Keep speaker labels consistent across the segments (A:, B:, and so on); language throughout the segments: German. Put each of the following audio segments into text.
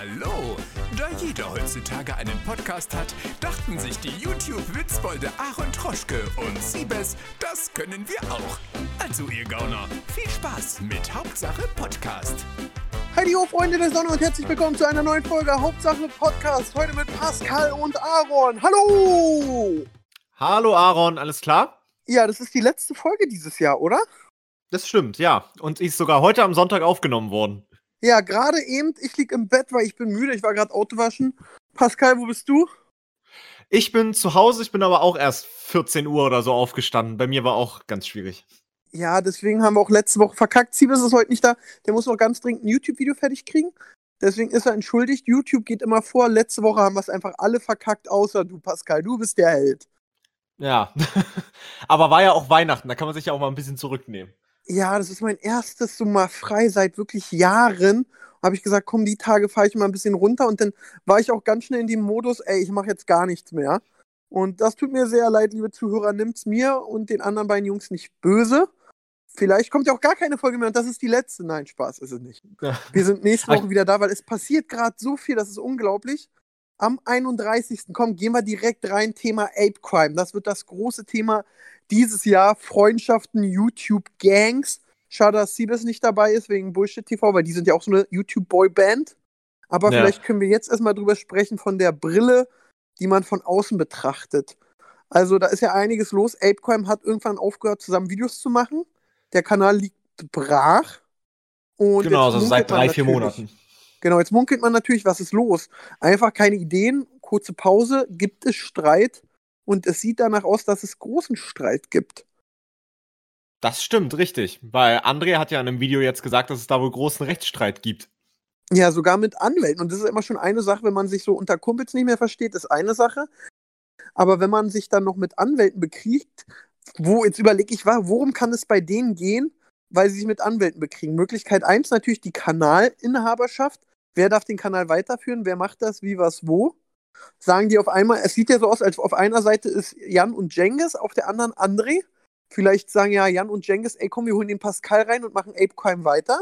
A: Hallo! Da jeder heutzutage einen Podcast hat, dachten sich die YouTube-Witzbolde Aaron Troschke und Siebes, das können wir auch. Also ihr Gauner, viel Spaß mit Hauptsache Podcast.
B: Heidi ho, Freunde der Sonne und herzlich willkommen zu einer neuen Folge Hauptsache Podcast. Heute mit Pascal und Aaron. Hallo!
C: Hallo Aaron, alles klar?
B: Ja, das ist die letzte Folge dieses Jahr, oder?
C: Das stimmt, ja. Und ist sogar heute am Sonntag aufgenommen worden.
B: Ja, gerade eben. Ich lieg im Bett, weil ich bin müde. Ich war gerade Autowaschen. Pascal, wo bist du?
C: Ich bin zu Hause, ich bin aber auch erst 14 Uhr oder so aufgestanden. Bei mir war auch ganz schwierig.
B: Ja, deswegen haben wir auch letzte Woche verkackt. Siebes ist heute nicht da. Der muss noch ganz dringend ein YouTube-Video fertig kriegen. Deswegen ist er entschuldigt. YouTube geht immer vor. Letzte Woche haben wir es einfach alle verkackt, außer du, Pascal. Du bist der Held.
C: Ja. aber war ja auch Weihnachten, da kann man sich ja auch mal ein bisschen zurücknehmen.
B: Ja, das ist mein erstes so mal frei seit wirklich Jahren. Habe ich gesagt, komm, die Tage fahre ich mal ein bisschen runter und dann war ich auch ganz schnell in dem Modus, ey, ich mache jetzt gar nichts mehr. Und das tut mir sehr leid, liebe Zuhörer, nimmt's mir und den anderen beiden Jungs nicht böse. Vielleicht kommt ja auch gar keine Folge mehr und das ist die letzte. Nein, Spaß ist es nicht. Wir sind nächste Woche wieder da, weil es passiert gerade so viel, das ist unglaublich. Am 31. Komm, gehen wir direkt rein, Thema Ape Crime. Das wird das große Thema dieses Jahr. Freundschaften, YouTube-Gangs. Schade, dass Siebes nicht dabei ist, wegen Bullshit TV, weil die sind ja auch so eine YouTube-Boy-Band. Aber
C: Ja.
B: vielleicht können wir jetzt erstmal drüber sprechen von der Brille, die man von außen betrachtet. Also da ist ja einiges los. Apecrime hat irgendwann aufgehört, zusammen Videos zu machen. Der Kanal liegt brach. Und
C: Genau, also seit drei, vier Monaten.
B: Genau, jetzt munkelt man natürlich, was ist los? Einfach keine Ideen, kurze Pause, gibt es Streit und es sieht danach aus, dass es großen Streit gibt.
C: Das stimmt, richtig. Weil André hat ja in einem Video jetzt gesagt, dass es da wohl großen Rechtsstreit gibt.
B: Ja, sogar mit Anwälten. Und das ist immer schon eine Sache, wenn man sich so unter Kumpels nicht mehr versteht, ist eine Sache. Aber wenn man sich dann noch mit Anwälten bekriegt, wo, jetzt überlege ich, worum kann es bei denen gehen, weil sie sich mit Anwälten bekriegen? Möglichkeit eins natürlich die Kanalinhaberschaft. Wer darf den Kanal weiterführen? Wer macht das? Wie, was, wo? Sagen die auf einmal, es sieht ja so aus, als auf einer Seite ist Jan und Jengis, auf der anderen André. Vielleicht sagen ja Jan und Jengis, ey komm, wir holen den Pascal rein und machen Ape Crime weiter.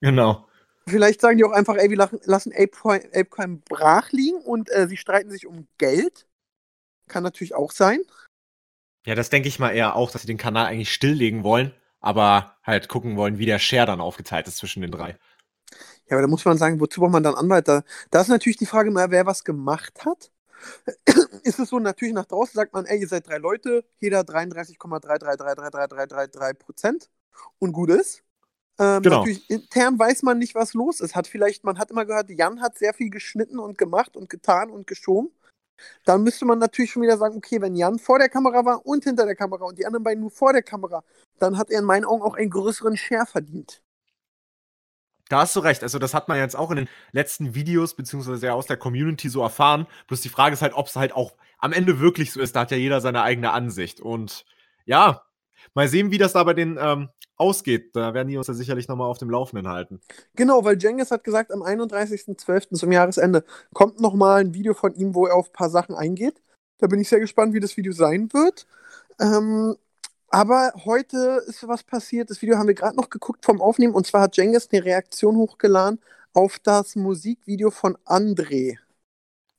C: Genau.
B: Vielleicht sagen die auch einfach, ey, wir lachen, lassen Ape Crime, brach liegen und äh, sie streiten sich um Geld. Kann natürlich auch sein.
C: Ja, das denke ich mal eher auch, dass sie den Kanal eigentlich stilllegen wollen, aber halt gucken wollen, wie der Share dann aufgeteilt ist zwischen den drei.
B: Ja, aber da muss man sagen, wozu braucht man dann Anwalt? Da, da ist natürlich die Frage mal, wer was gemacht hat. ist es so, natürlich nach draußen sagt man, ey, ihr seid drei Leute, jeder 33,3333333 Prozent und gut ist. Ähm,
C: Genau.
B: Natürlich intern weiß man nicht, was los ist. Hat vielleicht, man hat immer gehört, Jan hat sehr viel geschnitten und gemacht und getan und geschoben. Dann müsste man natürlich schon wieder sagen, okay, wenn Jan vor der Kamera war und hinter der Kamera und die anderen beiden nur vor der Kamera, dann hat er in meinen Augen auch einen größeren Share verdient.
C: Da hast du recht. Also, das hat man jetzt auch in den letzten Videos, beziehungsweise ja aus der Community so erfahren. Bloß die Frage ist halt, ob es halt auch am Ende wirklich so ist. Da hat ja jeder seine eigene Ansicht. Und ja, mal sehen, wie das da bei denen ähm, ausgeht. Da werden die uns ja sicherlich nochmal auf dem Laufenden halten.
B: Genau, weil Jengis hat gesagt, am 31.12. zum Jahresende kommt nochmal ein Video von ihm, wo er auf ein paar Sachen eingeht. Da bin ich sehr gespannt, wie das Video sein wird. Ähm, aber heute ist was passiert. Das Video haben wir gerade noch geguckt vom Aufnehmen. Und zwar hat Jengis eine Reaktion hochgeladen auf das Musikvideo von André.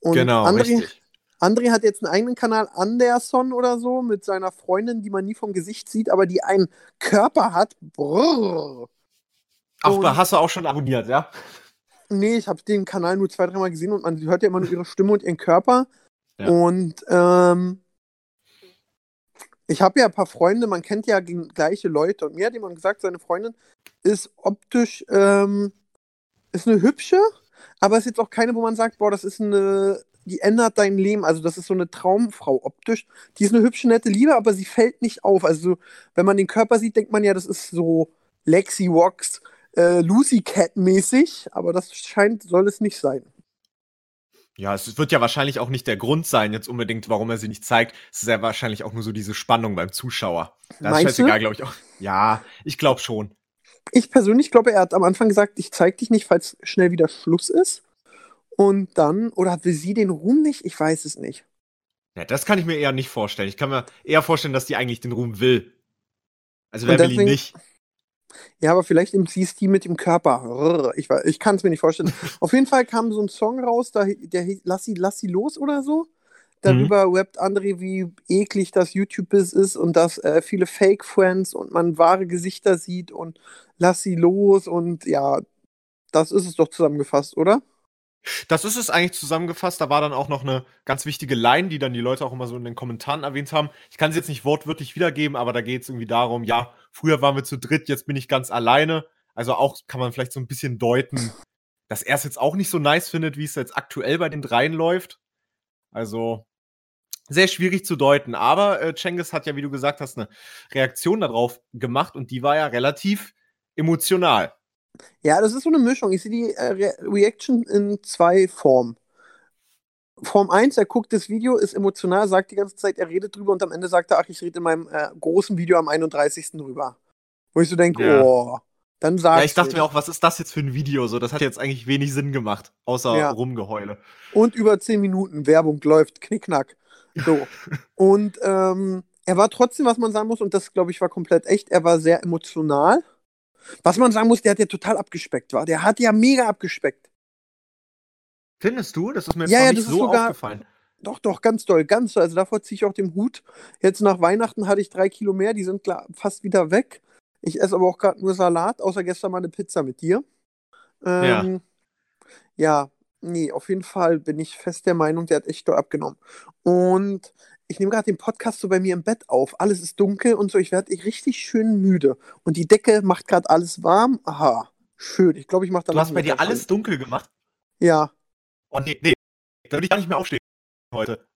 B: Und
C: genau,
B: André,
C: richtig.
B: André hat jetzt einen eigenen Kanal, Anderson oder so, mit seiner Freundin, die man nie vom Gesicht sieht, aber die einen Körper hat. Brrr.
C: Ach, da hast du auch schon abonniert, ja?
B: Nee, ich habe den Kanal nur zwei, dreimal gesehen und man hört ja immer nur ihre Stimme und ihren Körper.
C: Ja.
B: Und ähm, ich habe ja ein paar Freunde, man kennt ja gleiche Leute. Und mir hat jemand gesagt, seine Freundin ist optisch, ähm, ist eine hübsche, aber ist jetzt auch keine, wo man sagt, boah, das ist eine, die ändert dein Leben. Also das ist so eine Traumfrau optisch. Die ist eine hübsche, nette Liebe, aber sie fällt nicht auf. Also wenn man den Körper sieht, denkt man ja, das ist so Lexi Wox, äh, Lucy Cat mäßig, aber das scheint, soll es nicht sein.
C: Ja, es wird ja wahrscheinlich auch nicht der Grund sein, jetzt unbedingt, warum er sie nicht zeigt. Es ist ja wahrscheinlich auch nur so diese Spannung beim Zuschauer. Das ist
B: Meinst
C: scheißegal,
B: du?
C: glaube ich auch. Ja, ich glaube schon.
B: Ich persönlich glaube, er hat am Anfang gesagt, ich zeig dich nicht, falls schnell wieder Schluss ist. Und dann, oder will sie den Ruhm nicht? Ich weiß es nicht.
C: Ja, das kann ich mir eher nicht vorstellen. Ich kann mir eher vorstellen, dass die eigentlich den Ruhm will. Also wer will ihn nicht?
B: Ja, aber vielleicht MCs die mit dem Körper. Ich, ich kann es mir nicht vorstellen. Auf jeden Fall kam so ein Song raus, da, der hieß Lass sie, lass sie los oder so. Darüber mhm. rappt André, wie eklig das YouTube-Biss ist und dass äh, viele Fake-Friends und man wahre Gesichter sieht und lass sie los und ja, das ist es doch zusammengefasst, oder?
C: Das ist es eigentlich zusammengefasst. Da war dann auch noch eine ganz wichtige Line, die dann die Leute auch immer so in den Kommentaren erwähnt haben. Ich kann sie jetzt nicht wortwörtlich wiedergeben, aber da geht es irgendwie darum, ja, früher waren wir zu dritt, jetzt bin ich ganz alleine. Also auch kann man vielleicht so ein bisschen deuten, dass er es jetzt auch nicht so nice findet, wie es jetzt aktuell bei den dreien läuft. Also sehr schwierig zu deuten. Aber äh, Cengiz hat ja, wie du gesagt hast, eine Reaktion darauf gemacht und die war ja relativ emotional.
B: Ja, das ist so eine Mischung. Ich sehe die äh, Re Reaction in zwei Formen. Form 1, er guckt das Video, ist emotional, sagt die ganze Zeit, er redet drüber und am Ende sagt er, ach, ich rede in meinem äh, großen Video am 31. drüber. Wo ich so denke, ja. oh, dann sag
C: Ja, ich dachte mir auch, was ist das jetzt für ein Video? So, das hat jetzt eigentlich wenig Sinn gemacht, außer ja. Rumgeheule.
B: Und über 10 Minuten Werbung läuft, knickknack. So. und ähm, er war trotzdem, was man sagen muss, und das, glaube ich, war komplett echt, er war sehr emotional was man sagen muss, der hat ja total abgespeckt, war. Der hat ja mega abgespeckt.
C: Findest du? Das ist mir
B: jetzt ja, ja, nicht so sogar, aufgefallen. Doch, doch, ganz doll, ganz doll. Also davor ziehe ich auch den Hut. Jetzt nach Weihnachten hatte ich drei Kilo mehr, die sind klar, fast wieder weg. Ich esse aber auch gerade nur Salat, außer gestern mal eine Pizza mit dir. Ähm, ja. ja, nee, auf jeden Fall bin ich fest der Meinung, der hat echt doll abgenommen. Und ich nehme gerade den Podcast so bei mir im Bett auf. Alles ist dunkel und so. Ich werde richtig schön müde. Und die Decke macht gerade alles warm. Aha, schön. Ich glaube, ich mache dann.
C: Du hast bei dir alles dunkel gemacht?
B: Ja.
C: Oh, nee, nee. Da würde ich gar nicht mehr aufstehen heute.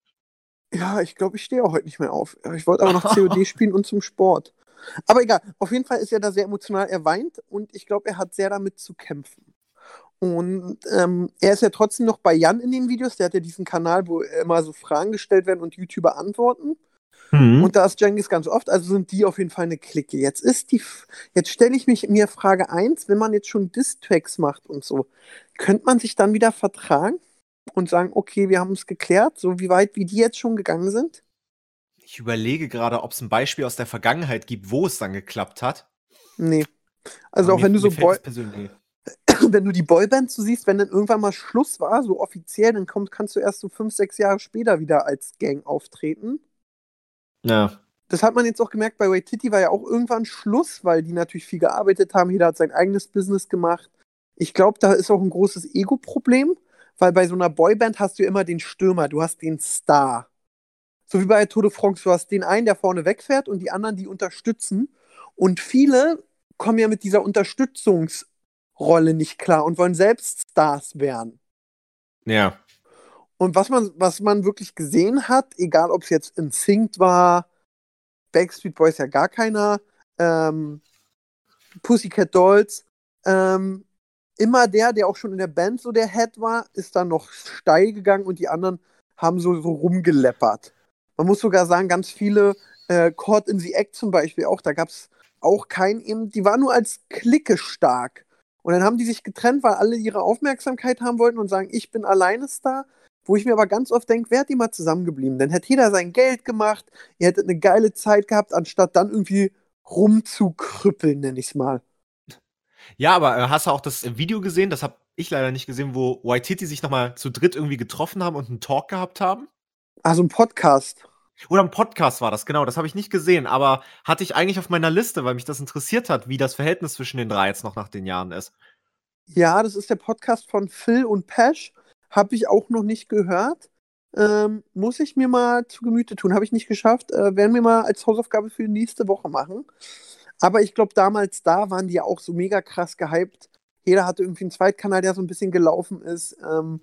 B: Ja, ich glaube, ich stehe auch heute nicht mehr auf. Ich wollte aber noch COD spielen und zum Sport. Aber egal, auf jeden Fall ist er da sehr emotional. Er weint und ich glaube, er hat sehr damit zu kämpfen. Und ähm, er ist ja trotzdem noch bei Jan in den Videos. Der hat ja diesen Kanal, wo immer so Fragen gestellt werden und YouTuber antworten. Mhm. Und da ist Jengis ganz oft, also sind die auf jeden Fall eine Clique. Jetzt ist die, jetzt stelle ich mich mir Frage 1, wenn man jetzt schon Distracks macht und so, könnte man sich dann wieder vertragen und sagen, okay, wir haben es geklärt, so wie weit wie die jetzt schon gegangen sind?
C: Ich überlege gerade, ob es ein Beispiel aus der Vergangenheit gibt, wo es dann geklappt hat.
B: Nee. Also Aber auch wenn du so Boy wenn du die Boybands so siehst, wenn dann irgendwann mal Schluss war, so offiziell, dann komm, kannst du erst so fünf, sechs Jahre später wieder als Gang auftreten.
C: Ja.
B: Das hat man jetzt auch gemerkt, bei Waititi war ja auch irgendwann Schluss, weil die natürlich viel gearbeitet haben. Jeder hat sein eigenes Business gemacht. Ich glaube, da ist auch ein großes Ego-Problem, weil bei so einer Boyband hast du immer den Stürmer, du hast den Star. So wie bei Tour de France, du hast den einen, der vorne wegfährt und die anderen, die unterstützen. Und viele kommen ja mit dieser Unterstützungs- Rolle nicht klar und wollen selbst Stars werden.
C: Ja.
B: Und was man, was man wirklich gesehen hat, egal ob es jetzt in Sync war, Backstreet Boys ja gar keiner, ähm, Pussycat Dolls, ähm, immer der, der auch schon in der Band so der Head war, ist dann noch steil gegangen und die anderen haben so, so rumgeleppert. Man muss sogar sagen, ganz viele, äh, Caught in the Act zum Beispiel auch, da gab es auch keinen eben, die war nur als Clique stark. Und dann haben die sich getrennt, weil alle ihre Aufmerksamkeit haben wollten und sagen, ich bin alleine Star. Wo ich mir aber ganz oft denke, wer hat die mal zusammengeblieben? Dann hätte jeder sein Geld gemacht, ihr hättet eine geile Zeit gehabt, anstatt dann irgendwie rumzukrüppeln, nenne ich es mal.
C: Ja, aber äh, hast du auch das Video gesehen? Das habe ich leider nicht gesehen, wo Waititi sich nochmal zu dritt irgendwie getroffen haben und einen Talk gehabt haben.
B: Also ein Podcast.
C: Oder ein Podcast war das, genau. Das habe ich nicht gesehen, aber hatte ich eigentlich auf meiner Liste, weil mich das interessiert hat, wie das Verhältnis zwischen den drei jetzt noch nach den Jahren ist.
B: Ja, das ist der Podcast von Phil und Pesh. Habe ich auch noch nicht gehört. Ähm, muss ich mir mal zu Gemüte tun. Habe ich nicht geschafft. Äh, werden wir mal als Hausaufgabe für nächste Woche machen. Aber ich glaube, damals da waren die ja auch so mega krass gehypt. Jeder hatte irgendwie einen Zweitkanal, der so ein bisschen gelaufen ist. Ähm,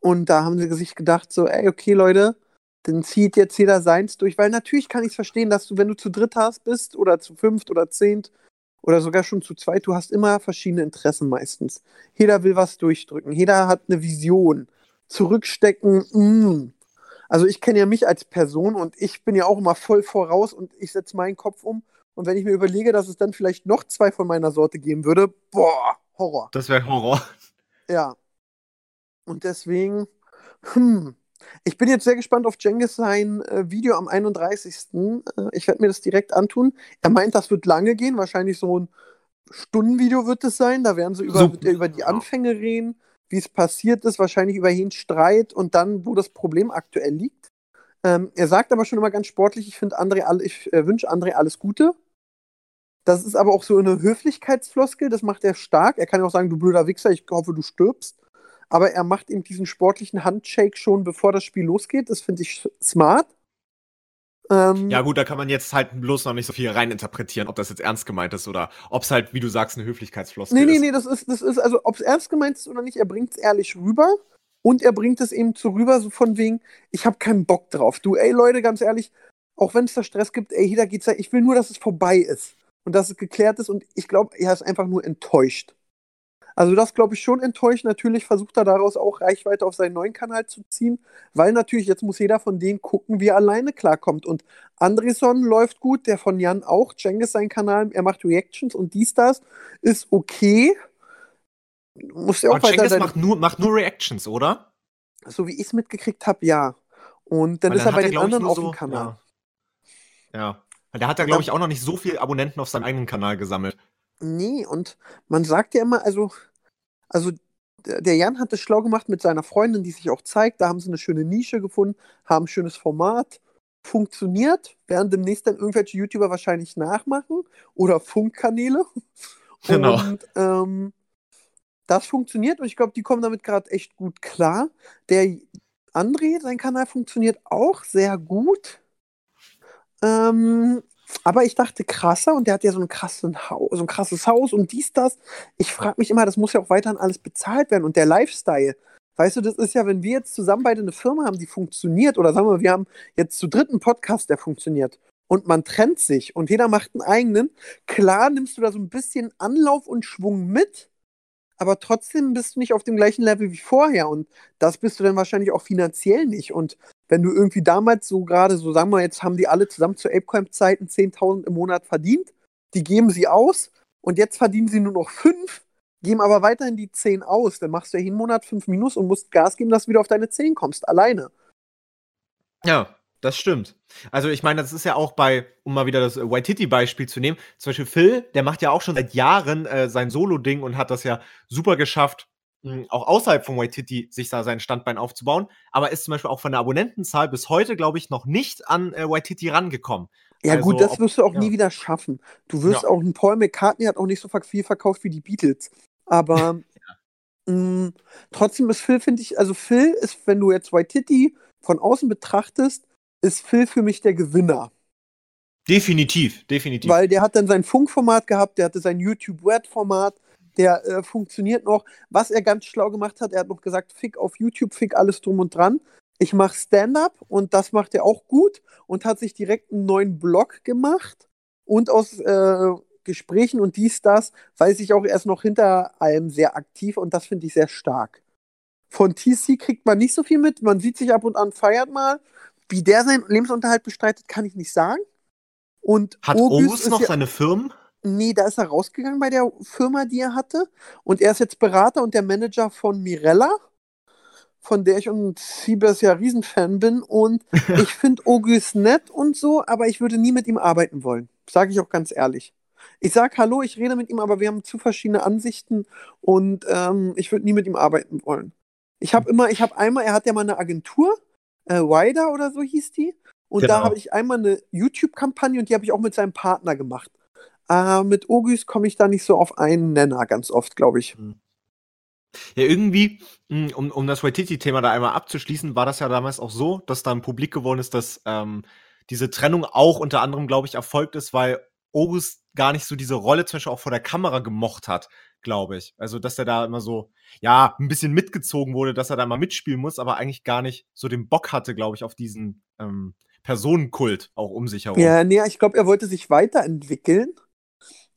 B: und da haben sie sich gedacht, so, ey, okay, Leute, dann zieht jetzt jeder seins durch, weil natürlich kann ich es verstehen, dass du, wenn du zu dritt hast bist oder zu fünft oder zehnt oder sogar schon zu zweit, du hast immer verschiedene Interessen meistens. Jeder will was durchdrücken, jeder hat eine Vision. Zurückstecken, mm. Also ich kenne ja mich als Person und ich bin ja auch immer voll voraus und ich setze meinen Kopf um. Und wenn ich mir überlege, dass es dann vielleicht noch zwei von meiner Sorte geben würde, boah, Horror.
C: Das wäre Horror.
B: Ja. Und deswegen, hm, ich bin jetzt sehr gespannt auf Jengis sein äh, Video am 31. Äh, ich werde mir das direkt antun. Er meint, das wird lange gehen, wahrscheinlich so ein Stundenvideo wird es sein. Da werden sie über,
C: So,
B: über die. Anfänge reden, wie es passiert ist, wahrscheinlich über jeden Streit und dann, wo das Problem aktuell liegt. Ähm, er sagt aber schon immer ganz sportlich, ich André, ich äh, wünsche André alles Gute. Das ist aber auch so eine Höflichkeitsfloskel, das macht er stark. Er kann ja auch sagen, du blöder Wichser, ich hoffe, du stirbst. Aber er macht eben diesen sportlichen Handshake schon, bevor das Spiel losgeht. Das finde ich smart. Ähm,
C: Ja, gut, da kann man jetzt halt bloß noch nicht so viel reininterpretieren, ob das jetzt ernst gemeint ist oder ob es halt, wie du sagst, eine Höflichkeitsfloskel
B: Nee, nee,
C: ist.
B: nee, das ist, das ist, also, ob es ernst gemeint ist oder nicht, er bringt es ehrlich rüber. Und er bringt es eben so rüber, so von wegen, ich habe keinen Bock drauf. Du, ey, Leute, ganz ehrlich, auch wenn es da Stress gibt, ey, jeder geht's ja, ich will nur, dass es vorbei ist. Und dass es geklärt ist. Und ich glaube, er ist einfach nur enttäuscht. Also, das glaube ich schon enttäuscht. Natürlich versucht er daraus auch Reichweite auf seinen neuen Kanal zu ziehen, weil natürlich jetzt muss jeder von denen gucken, wie er alleine klarkommt. Und Andreson läuft gut, der von Jan auch. Cengiz sein Kanal, er macht Reactions und dies, das. Ist okay. Muss ja auch weiter
C: Cengiz macht nur, macht nur Reactions, oder?
B: so wie ich es mitgekriegt habe, ja. Und dann
C: Weil
B: ist er bei den anderen auf dem
C: so-
B: Kanal.
C: Ja. ja. Der hat ja, glaube
B: dann-
C: ich, auch noch nicht so viele Abonnenten auf seinem eigenen Kanal gesammelt.
B: Nee, und man sagt ja immer, also, also der Jan hat es schlau gemacht mit seiner Freundin, die sich auch zeigt. Da haben sie eine schöne Nische gefunden, haben ein schönes Format. Funktioniert, werden demnächst dann irgendwelche YouTuber wahrscheinlich nachmachen oder Funkkanäle.
C: Genau.
B: Und ähm, das funktioniert und ich glaube, die kommen damit gerade echt gut klar. Der André, sein Kanal funktioniert auch sehr gut. Ähm, aber ich dachte krasser und der hat ja so, einen krassen Haus, so ein krasses Haus und dies, das. Ich frage mich immer, das muss ja auch weiterhin alles bezahlt werden und der Lifestyle. Weißt du, das ist ja, wenn wir jetzt zusammen beide eine Firma haben, die funktioniert, oder sagen wir, wir haben jetzt zu dritt einen Podcast, der funktioniert, und man trennt sich und jeder macht einen eigenen, klar nimmst du da so ein bisschen Anlauf und Schwung mit, aber trotzdem bist du nicht auf dem gleichen Level wie vorher und das bist du dann wahrscheinlich auch finanziell nicht. Und wenn du irgendwie damals so gerade, so sagen wir, jetzt haben die alle zusammen zu Apecoin-Zeiten 10.000 im Monat verdient, die geben sie aus und jetzt verdienen sie nur noch 5, geben aber weiterhin die 10 aus, dann machst du ja jeden Monat 5 Minus und musst Gas geben, dass du wieder auf deine 10 kommst, alleine.
C: Ja, das stimmt. Also ich meine, das ist ja auch bei, um mal wieder das äh, Waititi-Beispiel zu nehmen, zum Beispiel Phil, der macht ja auch schon seit Jahren äh, sein Solo-Ding und hat das ja super geschafft, mh, auch außerhalb von Waititi sich da sein Standbein aufzubauen, aber ist zum Beispiel auch von der Abonnentenzahl bis heute, glaube ich, noch nicht an äh, Waititi rangekommen.
B: Ja,
C: Also,
B: gut, das wirst du auch
C: ja.
B: nie wieder schaffen. Du wirst
C: Ja.
B: auch, ein Paul McCartney hat auch nicht so viel verkauft wie die Beatles. Aber mh, trotzdem ist Phil, finde ich, also Phil ist, wenn du jetzt Waititi von außen betrachtest, ist Phil für mich der Gewinner.
C: Definitiv, definitiv.
B: Weil der hat dann sein Funkformat gehabt, der hatte sein YouTube-Word-Format, der äh, funktioniert noch. Was er ganz schlau gemacht hat, er hat noch gesagt, fick auf YouTube, fick alles drum und dran. Ich mache Stand-up und das macht er auch gut und hat sich direkt einen neuen Blog gemacht und aus äh, Gesprächen und dies, das, weiß ich auch, er ist noch hinter allem sehr aktiv und das finde ich sehr stark. Von TC kriegt man nicht so viel mit, man sieht sich ab und an, feiert mal. Wie der seinen Lebensunterhalt bestreitet, kann ich nicht sagen. Und
C: hat
B: ist
C: noch
B: ja-
C: seine Firmen?
B: Nee, da ist er rausgegangen bei der Firma, die er hatte. Und er ist jetzt Berater und der Manager von Mirella, von der ich und Siebers ja Riesenfan bin. Und ich finde August nett und so, aber ich würde nie mit ihm arbeiten wollen. Sage ich auch ganz ehrlich. Ich sage Hallo, ich rede mit ihm, aber wir haben zu verschiedene Ansichten und ähm, ich würde nie mit ihm arbeiten wollen. Ich habe immer, ich habe einmal, er hat ja mal eine Agentur, äh, Wider oder so hieß die. Und da
C: Genau.
B: habe ich einmal eine YouTube-Kampagne und die habe ich auch mit seinem Partner gemacht. Äh, mit August komme ich da nicht so auf einen Nenner ganz oft, glaube ich.
C: Ja, irgendwie, mh, um, um das Waititi-Thema da einmal abzuschließen, war das ja damals auch so, dass dann publik geworden ist, dass ähm, diese Trennung auch unter anderem, glaube ich, erfolgt ist, weil August gar nicht so diese Rolle zum Beispiel auch vor der Kamera gemocht hat, glaube ich. Also, dass er da immer so, ja, ein bisschen mitgezogen wurde, dass er da mal mitspielen muss, aber eigentlich gar nicht so den Bock hatte, glaube ich, auf diesen ähm, Personenkult auch um sich herum.
B: Ja, nee, ich glaube, er wollte sich weiterentwickeln.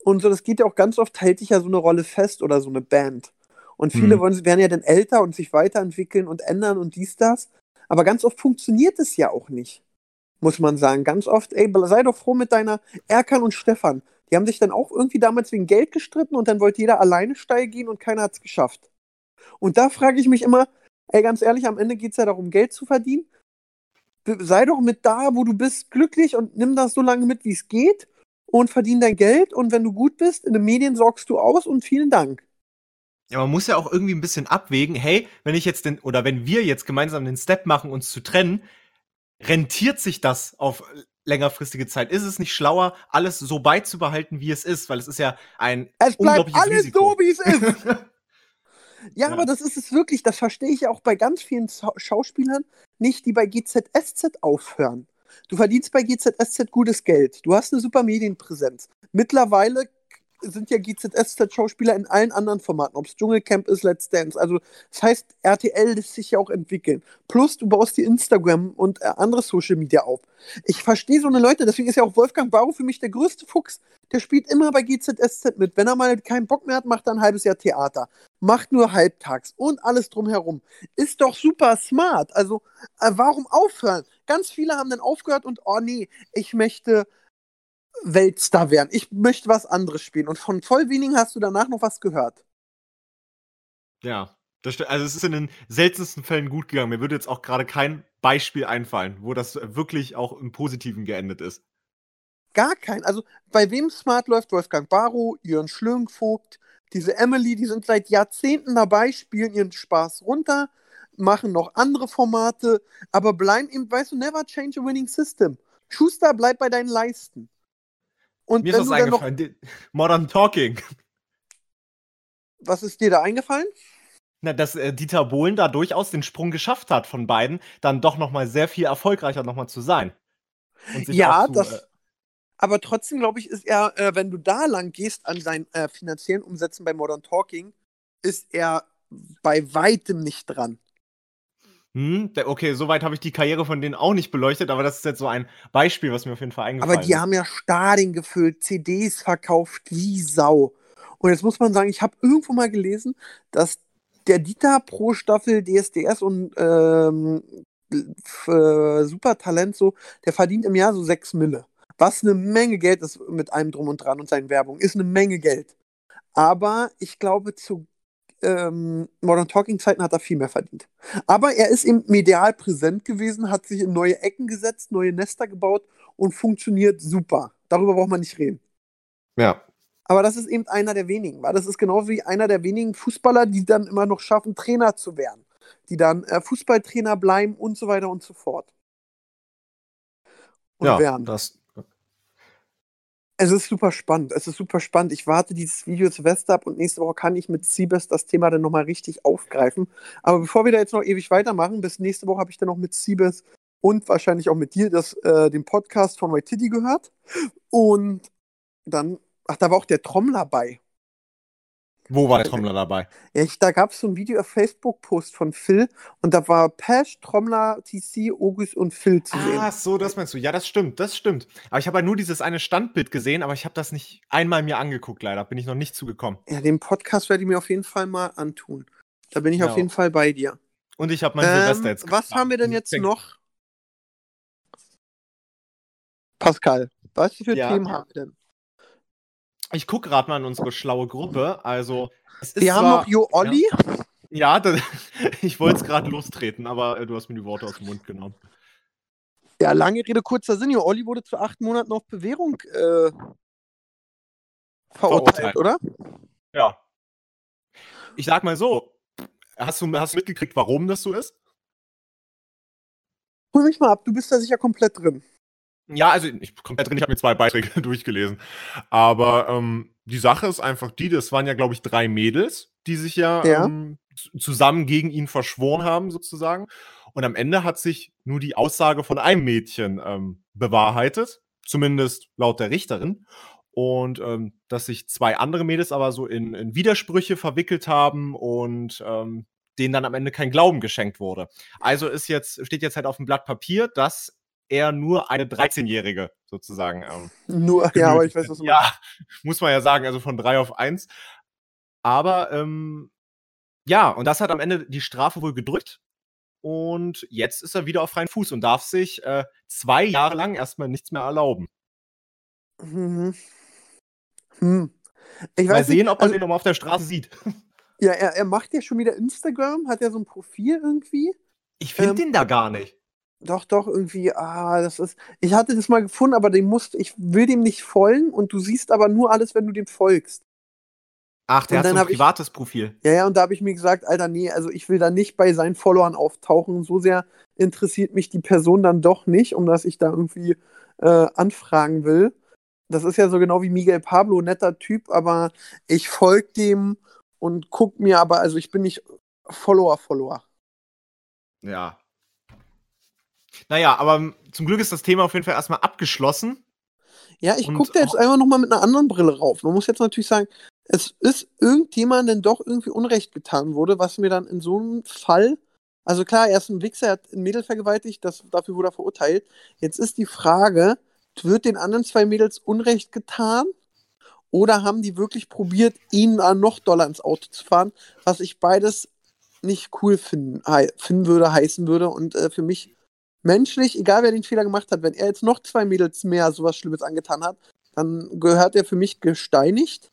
B: Und so, das geht ja auch ganz oft, hält sich ja so eine Rolle fest oder so eine Band. Und viele
C: Mhm.
B: wollen, werden ja dann älter und sich weiterentwickeln und ändern und dies, das. Aber ganz oft funktioniert es ja auch nicht. Muss man sagen. Ganz oft, ey, sei doch froh mit deiner Erkan und Stefan. Die haben sich dann auch irgendwie damals wegen Geld gestritten und dann wollte jeder alleine steil gehen und keiner hat es geschafft. Und da frage ich mich immer, ey, ganz ehrlich, am Ende geht es ja darum, Geld zu verdienen. Sei doch mit da, wo du bist, glücklich und nimm das so lange mit, wie es geht. Und verdien dein Geld und wenn du gut bist, in den Medien sorgst du aus und vielen Dank.
C: Ja, man muss ja auch irgendwie ein bisschen abwägen, hey, wenn ich jetzt den, oder wenn wir jetzt gemeinsam den Step machen, uns zu trennen, rentiert sich das auf längerfristige Zeit? Ist es nicht schlauer, alles so beizubehalten, wie es ist? Weil es ist ja ein
B: Es bleibt alles
C: Risiko.
B: so, wie es ist. ja,
C: Ja.
B: aber das ist es wirklich. Das verstehe ich ja auch bei ganz vielen Schau- Schauspielern nicht, die bei GZSZ aufhören. Du verdienst bei GZSZ gutes Geld. Du hast eine super Medienpräsenz. Mittlerweile sind ja GZSZ-Schauspieler in allen anderen Formaten, ob es Dschungelcamp ist, Let's Dance. Also das heißt, RTL lässt sich ja auch entwickeln. Plus, du baust dir Instagram und äh, andere Social Media auf. Ich verstehe so eine Leute, deswegen ist ja auch Wolfgang Barrow für mich der größte Fuchs. Der spielt immer bei GZSZ mit. Wenn er mal keinen Bock mehr hat, macht er ein halbes Jahr Theater. Macht nur halbtags und alles drumherum. Ist doch super smart. Also, äh, warum aufhören? Ganz viele haben dann aufgehört und, oh nee, ich möchte Weltstar werden. Ich möchte was anderes spielen. Und von voll wenigen hast du danach noch was gehört.
C: Ja, also es ist in den seltensten Fällen gut gegangen. Mir würde jetzt auch gerade kein Beispiel einfallen, wo das wirklich auch im Positiven geendet ist.
B: Gar kein. Also bei wem smart läuft Wolfgang Barrow, Jörn Schlöngvogt, diese Emily, die sind seit Jahrzehnten dabei, spielen ihren Spaß runter, machen noch andere Formate, aber bleiben eben, weißt du, never change a winning system. Schuster, bleib bei deinen Leisten. Und
C: Mir ist was
B: noch,
C: eingefallen. Modern Talking.
B: was ist dir da eingefallen?
C: Na, dass äh, Dieter Bohlen da durchaus den Sprung geschafft hat von beiden, dann doch noch mal sehr viel erfolgreicher noch mal zu sein.
B: Ja,
C: zu,
B: das-
C: äh,
B: Aber trotzdem glaube ich, ist er, äh, wenn du da lang gehst an seinen äh, finanziellen Umsätzen bei Modern Talking, ist er bei weitem nicht dran.
C: Hm, okay, soweit habe ich die Karriere von denen auch nicht beleuchtet, aber das ist jetzt so ein Beispiel, was mir auf jeden Fall eingefallen
B: Aber die
C: ist.
B: haben ja Stadien gefüllt, CDs verkauft wie Sau. Und jetzt muss man sagen, ich habe irgendwo mal gelesen, dass der Dieter pro Staffel DSDS und ähm, äh, Supertalent so, der verdient im Jahr so 6 Mille. Was eine Menge Geld ist mit allem drum und dran und seinen Werbung. Ist eine Menge Geld. Aber ich glaube, zu ähm, Modern Talking Zeiten hat er viel mehr verdient. Aber er ist eben medial präsent gewesen, hat sich in neue Ecken gesetzt, neue Nester gebaut und funktioniert super. Darüber braucht man nicht reden.
C: Ja.
B: Aber das ist eben einer der wenigen, weil das ist genauso wie einer der wenigen Fußballer, die dann immer noch schaffen, Trainer zu werden. Die dann äh, Fußballtrainer bleiben und so weiter und so fort. Und
C: ja,
B: werden.
C: das.
B: Es ist super spannend. Es ist super spannend. Ich warte dieses Video Silvester ab und nächste Woche kann ich mit Siebes das Thema dann nochmal richtig aufgreifen. Aber bevor wir da jetzt noch ewig weitermachen, bis nächste Woche habe ich dann noch mit Siebes und wahrscheinlich auch mit dir das, äh, den Podcast von White Titty gehört. Und dann, ach, da war auch der Trommler bei.
C: Wo war der Trommler dabei?
B: Ich, da gab es so ein Video auf Facebook-Post von Phil und da war Pesh, Trommler, TC, August und Phil zu sehen.
C: Ah, so, das meinst du. Ja, das stimmt, das stimmt. Aber ich habe halt nur dieses eine Standbild gesehen, aber ich habe das nicht einmal mir angeguckt, leider. Bin ich noch nicht zugekommen.
B: Ja, den Podcast werde ich mir auf jeden Fall mal antun. Da bin ich
C: Ja.
B: auf jeden Fall bei dir.
C: Und ich habe mein Silvester
B: Ähm,
C: jetzt
B: was haben wir denn jetzt noch? Pascal, was für
C: Ja.
B: Themen haben wir denn?
C: Ich gucke gerade mal in unsere schlaue Gruppe. Also,
B: Wir haben noch Jo Olli.
C: Ja, da, ich wollte es gerade lostreten, aber äh, du hast mir die Worte aus dem Mund genommen.
B: Ja. lange Rede, kurzer Sinn. Jo Olli wurde zu acht Monaten auf Bewährung äh, verurteilt,
C: Verurteilt.
B: oder?
C: Ja. Ich sag mal so, hast du, hast du mitgekriegt, warum das so ist?
B: Hol mich mal ab, du bist da sicher komplett drin.
C: Ja, also ich komplett drin, ich habe mir zwei Beiträge durchgelesen. Aber ähm, die Sache ist einfach die, das waren ja, glaube ich, drei Mädels, die sich ja,
B: Ja.
C: Ähm, zusammen gegen ihn verschworen haben, sozusagen. Und am Ende hat sich nur die Aussage von einem Mädchen ähm, bewahrheitet, zumindest laut der Richterin. Und ähm, dass sich zwei andere Mädels aber so in, in Widersprüche verwickelt haben und ähm, denen dann am Ende kein Glauben geschenkt wurde. Also ist jetzt, steht jetzt halt auf dem Blatt Papier, dass er nur eine 13-Jährige sozusagen. Ähm,
B: Nur, ja, aber ich weiß, was du
C: ja, muss man ja sagen, also von drei auf eins. Aber ähm, ja, und das hat am Ende die Strafe wohl gedrückt. Und jetzt ist er wieder auf freien Fuß und darf sich äh, zwei Jahre lang erstmal nichts mehr erlauben.
B: Mhm. Hm. Ich
C: Mal sehen,
B: nicht,
C: ob man
B: also,
C: den nochmal auf der Straße sieht.
B: ja, er, er macht ja schon wieder Instagram, hat ja so ein Profil irgendwie.
C: Ich finde
B: Ähm,
C: den da gar nicht.
B: Doch, doch, irgendwie, ah, das ist. Ich hatte das mal gefunden, aber den musst, ich will dem nicht folgen und du siehst aber nur alles, wenn du dem folgst.
C: Ach, der
B: Und
C: hat so ein
B: hab ich-
C: privates Profil.
B: Ja, ja, und da habe ich mir gesagt, Alter, nee, also ich will da nicht bei seinen Followern auftauchen. So sehr interessiert mich die Person dann doch nicht, um dass ich da irgendwie äh, anfragen will. Das ist ja so genau wie Miguel Pablo, netter Typ, aber ich folge dem und guck mir aber, also ich bin nicht Follower-Follower.
C: Ja. Naja, aber zum Glück ist das Thema auf jeden Fall erstmal abgeschlossen.
B: Ja, ich gucke da jetzt einfach nochmal mit einer anderen Brille rauf. Man muss jetzt natürlich sagen, es ist irgendjemandem doch irgendwie Unrecht getan wurde, was mir dann in so einem Fall, also klar, er ist ein Wichser, er hat ein Mädel vergewaltigt, das, dafür wurde er verurteilt. Jetzt ist die Frage, wird den anderen zwei Mädels Unrecht getan? Oder haben die wirklich probiert, ihn da noch doller ins Auto zu fahren? Was ich beides nicht cool finden, finden würde, heißen würde. Und äh, für mich menschlich, egal wer den Fehler gemacht hat, wenn er jetzt noch zwei Mädels mehr sowas Schlimmes angetan hat, dann gehört er für mich gesteinigt.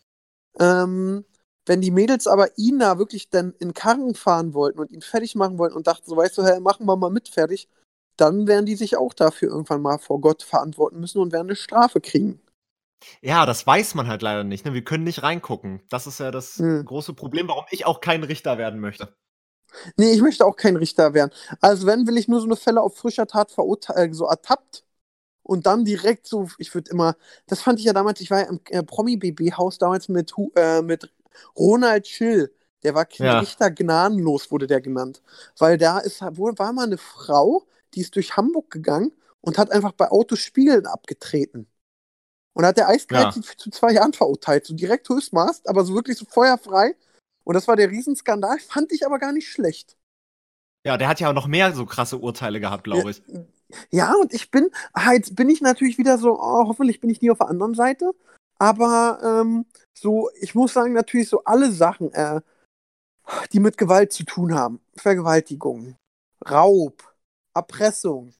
B: Ähm, wenn die Mädels aber ihn da wirklich dann in Karren fahren wollten und ihn fertig machen wollten und dachten, so weißt du, hey, machen wir mal mit fertig, dann werden die sich auch dafür irgendwann mal vor Gott verantworten müssen und werden eine Strafe kriegen.
C: Ja, das weiß man halt leider nicht. Ne? Wir können nicht reingucken. Das ist ja das
B: Hm.
C: große Problem, warum ich auch kein Richter werden möchte.
B: Nee, ich möchte auch kein Richter werden. Also wenn, will ich nur so eine Fälle auf frischer Tat verurteilt, äh, so ertappt und dann direkt so, ich würde immer, das fand ich ja damals, ich war ja im äh, Promi-BB-Haus damals mit, äh, mit Ronald Schill. Der war
C: Ja.
B: Richter gnadenlos, wurde der genannt. Weil da ist, wo war mal eine Frau, die ist durch Hamburg gegangen und hat einfach bei Autos Spiegeln abgetreten. Und hat der eiskalt
C: Ja.
B: zu zwei Jahren verurteilt. So direkt Höchstmaß, aber so wirklich so feuerfrei. Und das war der Riesenskandal, fand ich aber gar nicht schlecht.
C: Ja, der hat ja auch noch mehr so krasse Urteile gehabt, glaube ich.
B: Ja, und ich bin, ah, jetzt bin ich natürlich wieder so, oh, hoffentlich bin ich nie auf der anderen Seite. Aber ähm, so, ich muss sagen, natürlich so alle Sachen, äh, die mit Gewalt zu tun haben. Vergewaltigung, Raub, Erpressung.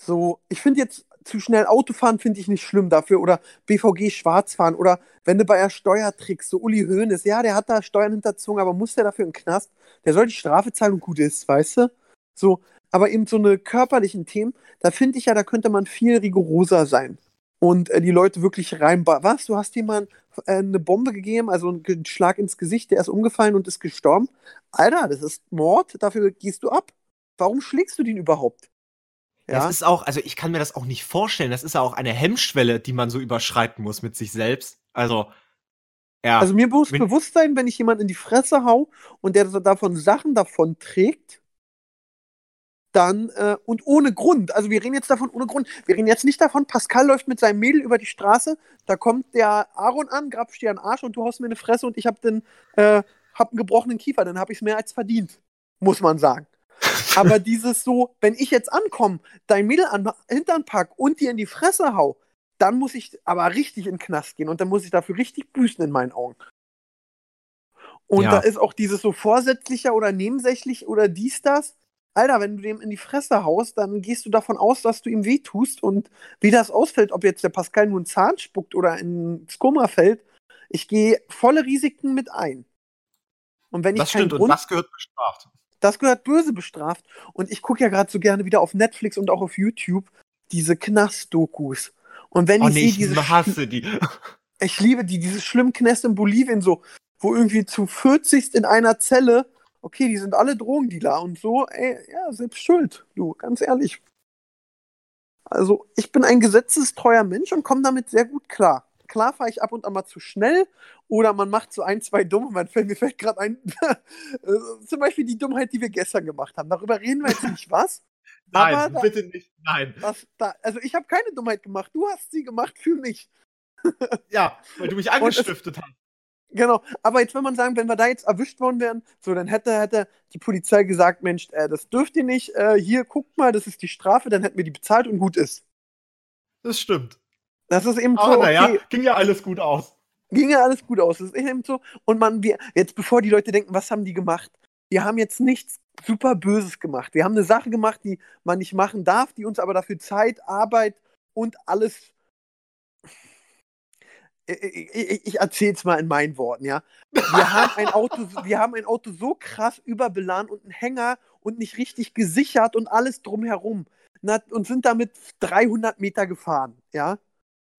B: So, ich finde jetzt zu schnell Autofahren finde ich nicht schlimm dafür oder BVG schwarz fahren oder wenn du bei der Steuer trickst, so Uli Hoeneß, ja, der hat da Steuern hinterzogen, aber muss der dafür in den Knast? Der soll die Strafe zahlen und gut ist, weißt du? So, aber eben so eine körperlichen Themen, da finde ich ja, da könnte man viel rigoroser sein und äh, die Leute wirklich reinba. Was? Du hast jemand äh, eine Bombe gegeben, also einen Schlag ins Gesicht, der ist umgefallen und ist gestorben. Alter, das ist Mord, dafür gehst du ab. Warum schlägst du den überhaupt?
C: Das
B: Ja,
C: ist auch, also ich kann mir das auch nicht vorstellen. Das ist ja auch eine Hemmschwelle, die man so überschreiten muss mit sich selbst. Also, ja.
B: also mir muss bewusst sein, wenn ich jemanden in die Fresse hau und der davon Sachen davon trägt, dann äh, und ohne Grund. Also wir reden jetzt davon ohne Grund. Wir reden jetzt nicht davon, Pascal läuft mit seinem Mädel über die Straße, da kommt der Aaron an, grabst dir den Arsch und du haust mir eine Fresse und ich hab den, äh, hab einen gebrochenen Kiefer, dann hab ich es mehr als verdient, muss man sagen. Aber dieses so, wenn ich jetzt ankomme, dein Mädel an Hintern pack und dir in die Fresse hau, dann muss ich aber richtig in den Knast gehen und dann muss ich dafür richtig büßen in meinen Augen. Und
C: Ja.
B: da ist auch dieses so vorsätzlicher oder nebensächlich oder dies, das. Alter, wenn du dem in die Fresse haust, dann gehst du davon aus, dass du ihm wehtust und wie das ausfällt, ob jetzt der Pascal nur einen Zahn spuckt oder ins Koma fällt, ich gehe volle Risiken mit ein. Und wenn ich
C: das
B: keinen
C: stimmt und
B: Grund
C: das gehört bestraft.
B: Das gehört böse bestraft. Und ich gucke ja gerade so gerne wieder auf Netflix und auch auf YouTube diese Knast-Dokus. Und wenn
C: Oh
B: ich
C: nee,
B: sehe,
C: ich
B: diese
C: hasse die.
B: ich liebe die, diese schlimmen Knäste in Bolivien so, wo irgendwie zu 40 in einer Zelle, okay, die sind alle Drogendealer und so, ey, ja, selbst schuld, du, ganz ehrlich. Also, ich bin ein gesetzestreuer Mensch und komme damit sehr gut klar. Klar fahre ich ab und an mal zu schnell oder man macht so ein, zwei Dumme. Man fällt, mir fällt gerade ein, äh, zum Beispiel die Dummheit, die wir gestern gemacht haben. Darüber reden wir jetzt nicht was.
C: Nein,
B: da-
C: bitte nicht. Nein.
B: Das, da, also ich habe keine Dummheit gemacht. Du hast sie gemacht für mich.
C: Ja, weil du mich angestiftet hast.
B: Genau, aber jetzt, wenn man sagen, wenn wir da jetzt erwischt worden wären, so, dann hätte, hätte die Polizei gesagt, Mensch, äh, das dürft ihr nicht, äh, hier, guckt mal, das ist die Strafe, dann hätten wir die bezahlt und gut ist.
C: Das stimmt.
B: Das ist eben
C: Aber
B: so,
C: naja,
B: okay,
C: ging ja alles gut aus.
B: ging ja alles gut aus. Das ist eben so. Und man, wir, jetzt bevor die Leute denken, was haben die gemacht? Wir haben jetzt nichts super Böses gemacht. Wir haben eine Sache gemacht, die man nicht machen darf, die uns aber dafür Zeit, Arbeit und alles. Ich, ich, ich erzähle es mal in meinen Worten, ja. Wir haben ein Auto, wir haben ein Auto so krass überbeladen und einen Hänger und nicht richtig gesichert und alles drumherum. und sind damit 300 Meter gefahren, ja.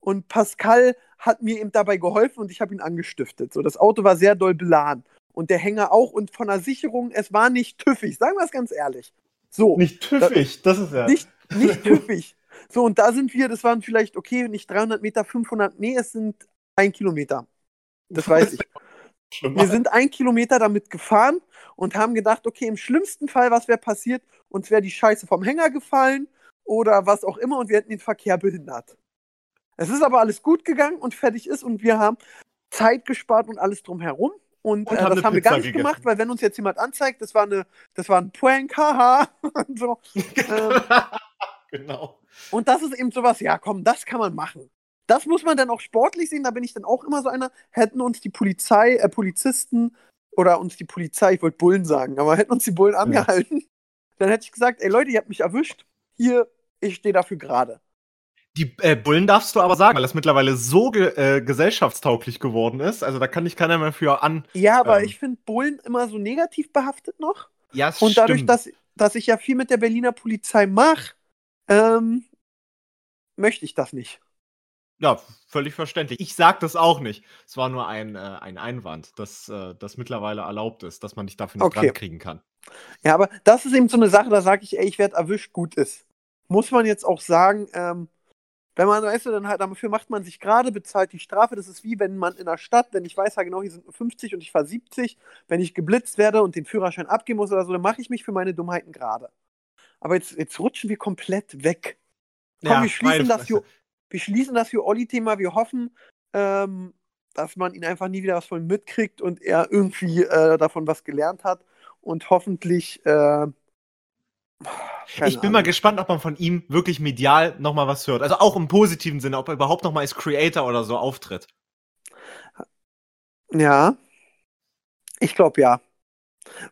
B: Und Pascal hat mir eben dabei geholfen und ich habe ihn angestiftet. So, das Auto war sehr doll beladen. Und der Hänger auch. Und von der Sicherung, es war nicht tüffig, sagen wir es ganz ehrlich. So.
C: Nicht tüffig, das, das ist ja.
B: Nicht, nicht tüffig. So, und da sind wir, das waren vielleicht, okay, nicht 300 Meter, 500, nee, es sind ein Kilometer. Das weiß ich. Wir sind ein Kilometer damit gefahren und haben gedacht, okay, im schlimmsten Fall, was wäre passiert? Uns wäre die Scheiße vom Hänger gefallen oder was auch immer und wir hätten den Verkehr behindert. Es ist aber alles gut gegangen und fertig ist und wir haben Zeit gespart und alles drumherum. Und, und äh, das haben wir gar nicht gegessen. gemacht, weil wenn uns jetzt jemand anzeigt, das war, eine, das war ein Prank, haha. und so. ähm, genau. Und das ist eben sowas, ja komm, das kann man machen. Das muss man dann auch sportlich sehen, da bin ich dann auch immer so einer, hätten uns die Polizei, äh, Polizisten oder uns die Polizei, ich wollte Bullen sagen, aber hätten uns die Bullen angehalten, ja. dann hätte ich gesagt, ey Leute, ihr habt mich erwischt, hier, ich stehe dafür gerade.
C: Die äh, Bullen darfst du aber sagen, weil das mittlerweile so ge äh, gesellschaftstauglich geworden ist. Also da kann ich keiner mehr für an.
B: Ja, aber ähm, ich finde Bullen immer so negativ behaftet noch.
C: Ja, es
B: Und dadurch, dass, dass ich ja viel mit der Berliner Polizei mache, ähm, möchte ich das nicht.
C: Ja, völlig verständlich. Ich sage das auch nicht. Es war nur ein, äh, ein Einwand, dass äh, das mittlerweile erlaubt ist, dass man dich dafür nicht okay. kriegen kann.
B: Ja, aber das ist eben so eine Sache, da sage ich, ey, ich werde erwischt, gut ist. Muss man jetzt auch sagen, ähm, wenn man, weißt du, dann halt, dafür macht man sich gerade, bezahlt die Strafe. Das ist wie wenn man in der Stadt, wenn ich weiß ja genau, hier sind nur 50 und ich fahre 70, wenn ich geblitzt werde und den Führerschein abgeben muss oder so, dann mache ich mich für meine Dummheiten gerade. Aber jetzt, jetzt rutschen wir komplett weg. Komm, ja, wir schließen das hier wir schließen das für Olli-Thema. Wir hoffen, ähm, dass man ihn einfach nie wieder was von mitkriegt und er irgendwie äh, davon was gelernt hat. Und hoffentlich. Äh,
C: ich bin Ahnung. mal gespannt, ob man von ihm wirklich medial nochmal was hört. Also auch im positiven Sinne, ob er überhaupt nochmal als Creator oder so auftritt.
B: Ja. Ich glaube ja.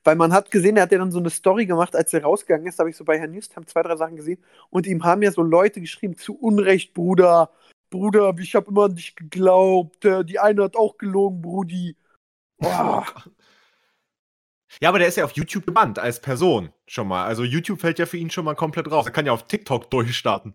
B: Weil man hat gesehen, er hat ja dann so eine Story gemacht, als er rausgegangen ist, habe ich so bei Herrn Newstam zwei, drei Sachen gesehen. Und ihm haben ja so Leute geschrieben, zu Unrecht, Bruder. Bruder, ich habe immer an dich geglaubt. Die eine hat auch gelogen, Brudi. Boah.
C: Ja, aber der ist ja auf YouTube gebannt als Person schon mal. Also YouTube fällt ja für ihn schon mal komplett raus. Er kann ja auf TikTok durchstarten.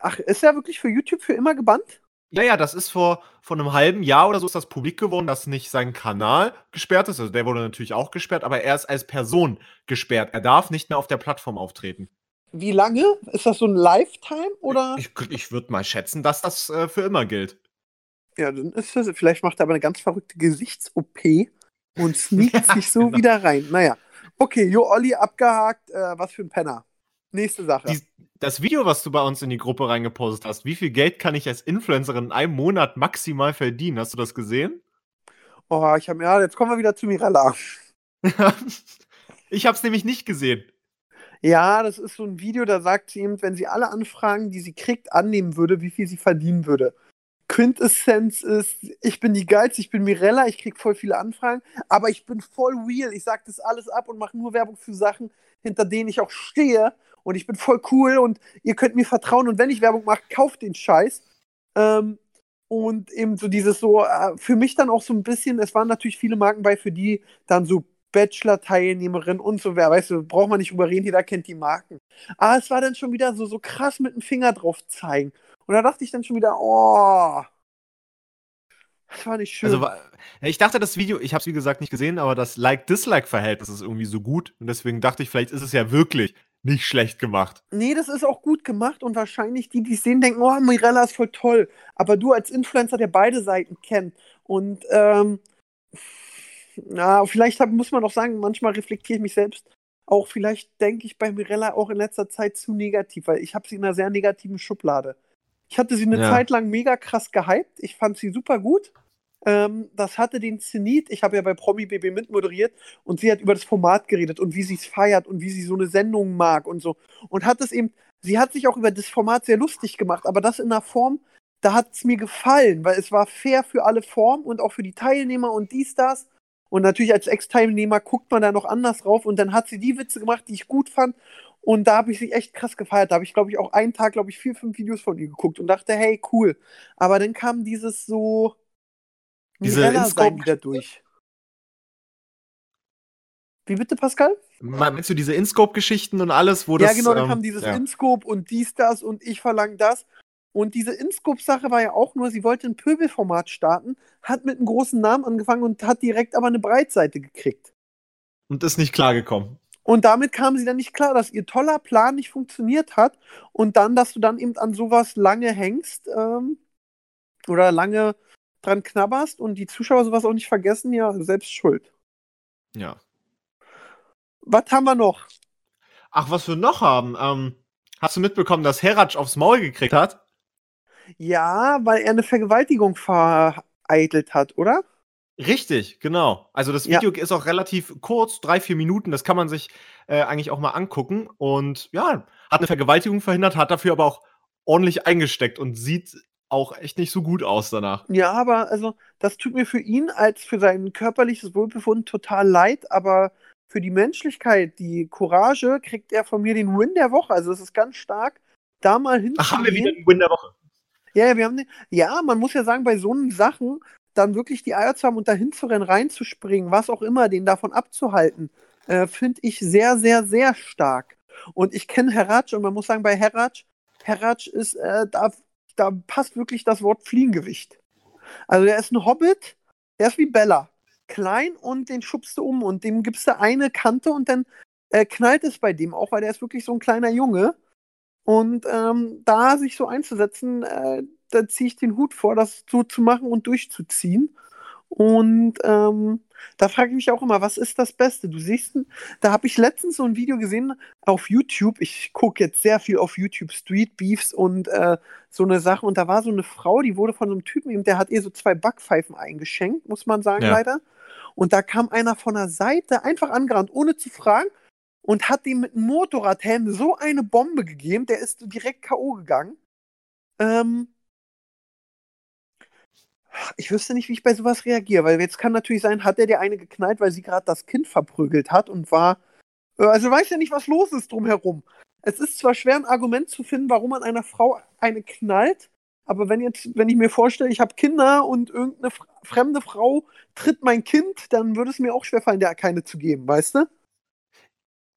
B: Ach, ist er wirklich für YouTube für immer gebannt?
C: Ja, ja, das ist vor, vor einem halben Jahr oder so ist das publik geworden, dass nicht sein Kanal gesperrt ist. Also der wurde natürlich auch gesperrt, aber er ist als Person gesperrt. Er darf nicht mehr auf der Plattform auftreten.
B: Wie lange? Ist das so ein Lifetime oder?
C: Ich, ich würde mal schätzen, dass das äh, für immer gilt.
B: Ja, dann ist das, vielleicht macht er aber eine ganz verrückte Gesichts-OP und sneakt sich so genau. wieder rein. Naja. Okay, Jo Olli abgehakt, äh, was für ein Penner. Nächste Sache.
C: Die, das Video, was du bei uns in die Gruppe reingepostet hast, wie viel Geld kann ich als Influencerin in einem Monat maximal verdienen? Hast du das gesehen?
B: Oh, ich habe ja, jetzt kommen wir wieder zu Mirella.
C: ich habe es nämlich nicht gesehen.
B: Ja, das ist so ein Video, da sagt sie eben, wenn sie alle Anfragen, die sie kriegt, annehmen würde, wie viel sie verdienen würde. Quintessenz ist, ich bin die Geilste, ich bin Mirella, ich krieg voll viele Anfragen, aber ich bin voll real. Ich sag das alles ab und mache nur Werbung für Sachen, hinter denen ich auch stehe und ich bin voll cool und ihr könnt mir vertrauen und wenn ich Werbung mache, kauft den Scheiß. Ähm, und eben so dieses so, äh, für mich dann auch so ein bisschen, es waren natürlich viele Marken bei, für die dann so Bachelor-Teilnehmerin und so, wer weißt du, braucht man nicht drüber reden, jeder kennt die Marken. Aber es war dann schon wieder so, so krass mit dem Finger drauf zeigen. Und da dachte ich dann schon wieder, oh, das war nicht schön.
C: Also, ich dachte, das Video, ich habe es wie gesagt nicht gesehen, aber das Like-Dislike-Verhältnis ist irgendwie so gut. Und deswegen dachte ich, vielleicht ist es ja wirklich nicht schlecht gemacht.
B: Nee, das ist auch gut gemacht und wahrscheinlich die, die es sehen, denken, oh, Mirella ist voll toll. Aber du als Influencer, der beide Seiten kennt und ähm, na, vielleicht hab, muss man auch sagen, manchmal reflektiere ich mich selbst. Auch vielleicht denke ich bei Mirella auch in letzter Zeit zu negativ, weil ich habe sie in einer sehr negativen Schublade. Ich hatte sie eine ja. Zeit lang mega krass gehypt. Ich fand sie super gut. Ähm, das hatte den Zenit. Ich habe ja bei Promi BB mitmoderiert und sie hat über das Format geredet und wie sie es feiert und wie sie so eine Sendung mag und so. Und hat es eben, sie hat sich auch über das Format sehr lustig gemacht, aber das in einer Form, da hat es mir gefallen, weil es war fair für alle Formen und auch für die Teilnehmer und dies, das. Und natürlich als Ex-Teilnehmer guckt man da noch anders drauf und dann hat sie die Witze gemacht, die ich gut fand. Und da habe ich sie echt krass gefeiert. Da habe ich, glaube ich, auch einen Tag, glaube ich, vier, fünf Videos von ihr geguckt und dachte, hey, cool. Aber dann kam dieses so,
C: diese
B: sein wieder durch. Wie bitte, Pascal?
C: Meinst du diese InScope-Geschichten und alles, wo
B: ja,
C: das.
B: genau, dann
C: ähm,
B: kam dieses
C: ja.
B: InScope und dies, das und ich verlang das. Und diese InScope-Sache war ja auch nur, sie wollte ein Pöbelformat starten, hat mit einem großen Namen angefangen und hat direkt aber eine Breitseite gekriegt.
C: Und ist nicht klargekommen.
B: Und damit kam sie dann nicht klar, dass ihr toller Plan nicht funktioniert hat und dann, dass du dann eben an sowas lange hängst ähm, oder lange dran knabberst und die Zuschauer sowas auch nicht vergessen, ja, selbst schuld.
C: Ja.
B: Was haben wir noch?
C: Ach, was wir noch haben. Ähm, hast du mitbekommen, dass Heratsch aufs Maul gekriegt hat?
B: Ja, weil er eine Vergewaltigung vereitelt hat, oder?
C: Richtig, genau. Also das
B: Ja.
C: Video ist auch relativ kurz, drei, vier Minuten. Das kann man sich äh, eigentlich auch mal angucken. Und ja, hat eine Vergewaltigung verhindert, hat dafür aber auch ordentlich eingesteckt und sieht auch echt nicht so gut aus danach.
B: Ja, aber also das tut mir für ihn als für sein körperliches Wohlbefinden total leid, aber für die Menschlichkeit, die Courage, kriegt er von mir den Win der Woche. Also es ist ganz stark, da mal hinzugehen.
C: Ach, haben wir wieder den Win der Woche.
B: Ja, ja, wir haben den, ja, man muss ja sagen, bei so Sachen dann wirklich die Eier zu haben und dahin zu rennen, reinzuspringen, was auch immer, den davon abzuhalten, äh, finde ich sehr, sehr, sehr stark. Und ich kenne Heratsch und man muss sagen, bei Heratsch, Heratsch ist, äh, da, da passt wirklich das Wort Fliegengewicht. Also der ist ein Hobbit, der ist wie Bella. Klein und den schubst du um und dem gibst du eine Kante und dann äh, knallt es bei dem auch, weil der ist wirklich so ein kleiner Junge. Und ähm, da sich so einzusetzen, äh, da ziehe ich den Hut vor, das so zu machen und durchzuziehen. Und ähm, da frage ich mich auch immer, was ist das Beste? Du siehst, da habe ich letztens so ein Video gesehen auf YouTube. Ich gucke jetzt sehr viel auf YouTube Street Beefs und äh, so eine Sache. Und da war so eine Frau, die wurde von so einem Typen, eben, der hat ihr so zwei Backpfeifen eingeschenkt, muss man sagen,
C: Ja.
B: leider. Und da kam einer von der Seite einfach angerannt, ohne zu fragen, und hat dem mit einem Motorradhelm so eine Bombe gegeben, der ist direkt K.O. gegangen. Ähm, ich wüsste nicht, wie ich bei sowas reagiere, weil jetzt kann natürlich sein, hat er dir eine geknallt, weil sie gerade das Kind verprügelt hat und war. äh, Also weiß ja nicht, was los ist drumherum. Es ist zwar schwer, ein Argument zu finden, warum man einer Frau eine knallt, aber wenn jetzt, wenn ich mir vorstelle, ich habe Kinder und irgendeine fr- fremde Frau tritt mein Kind, dann würde es mir auch schwerfallen, der keine zu geben, weißt du?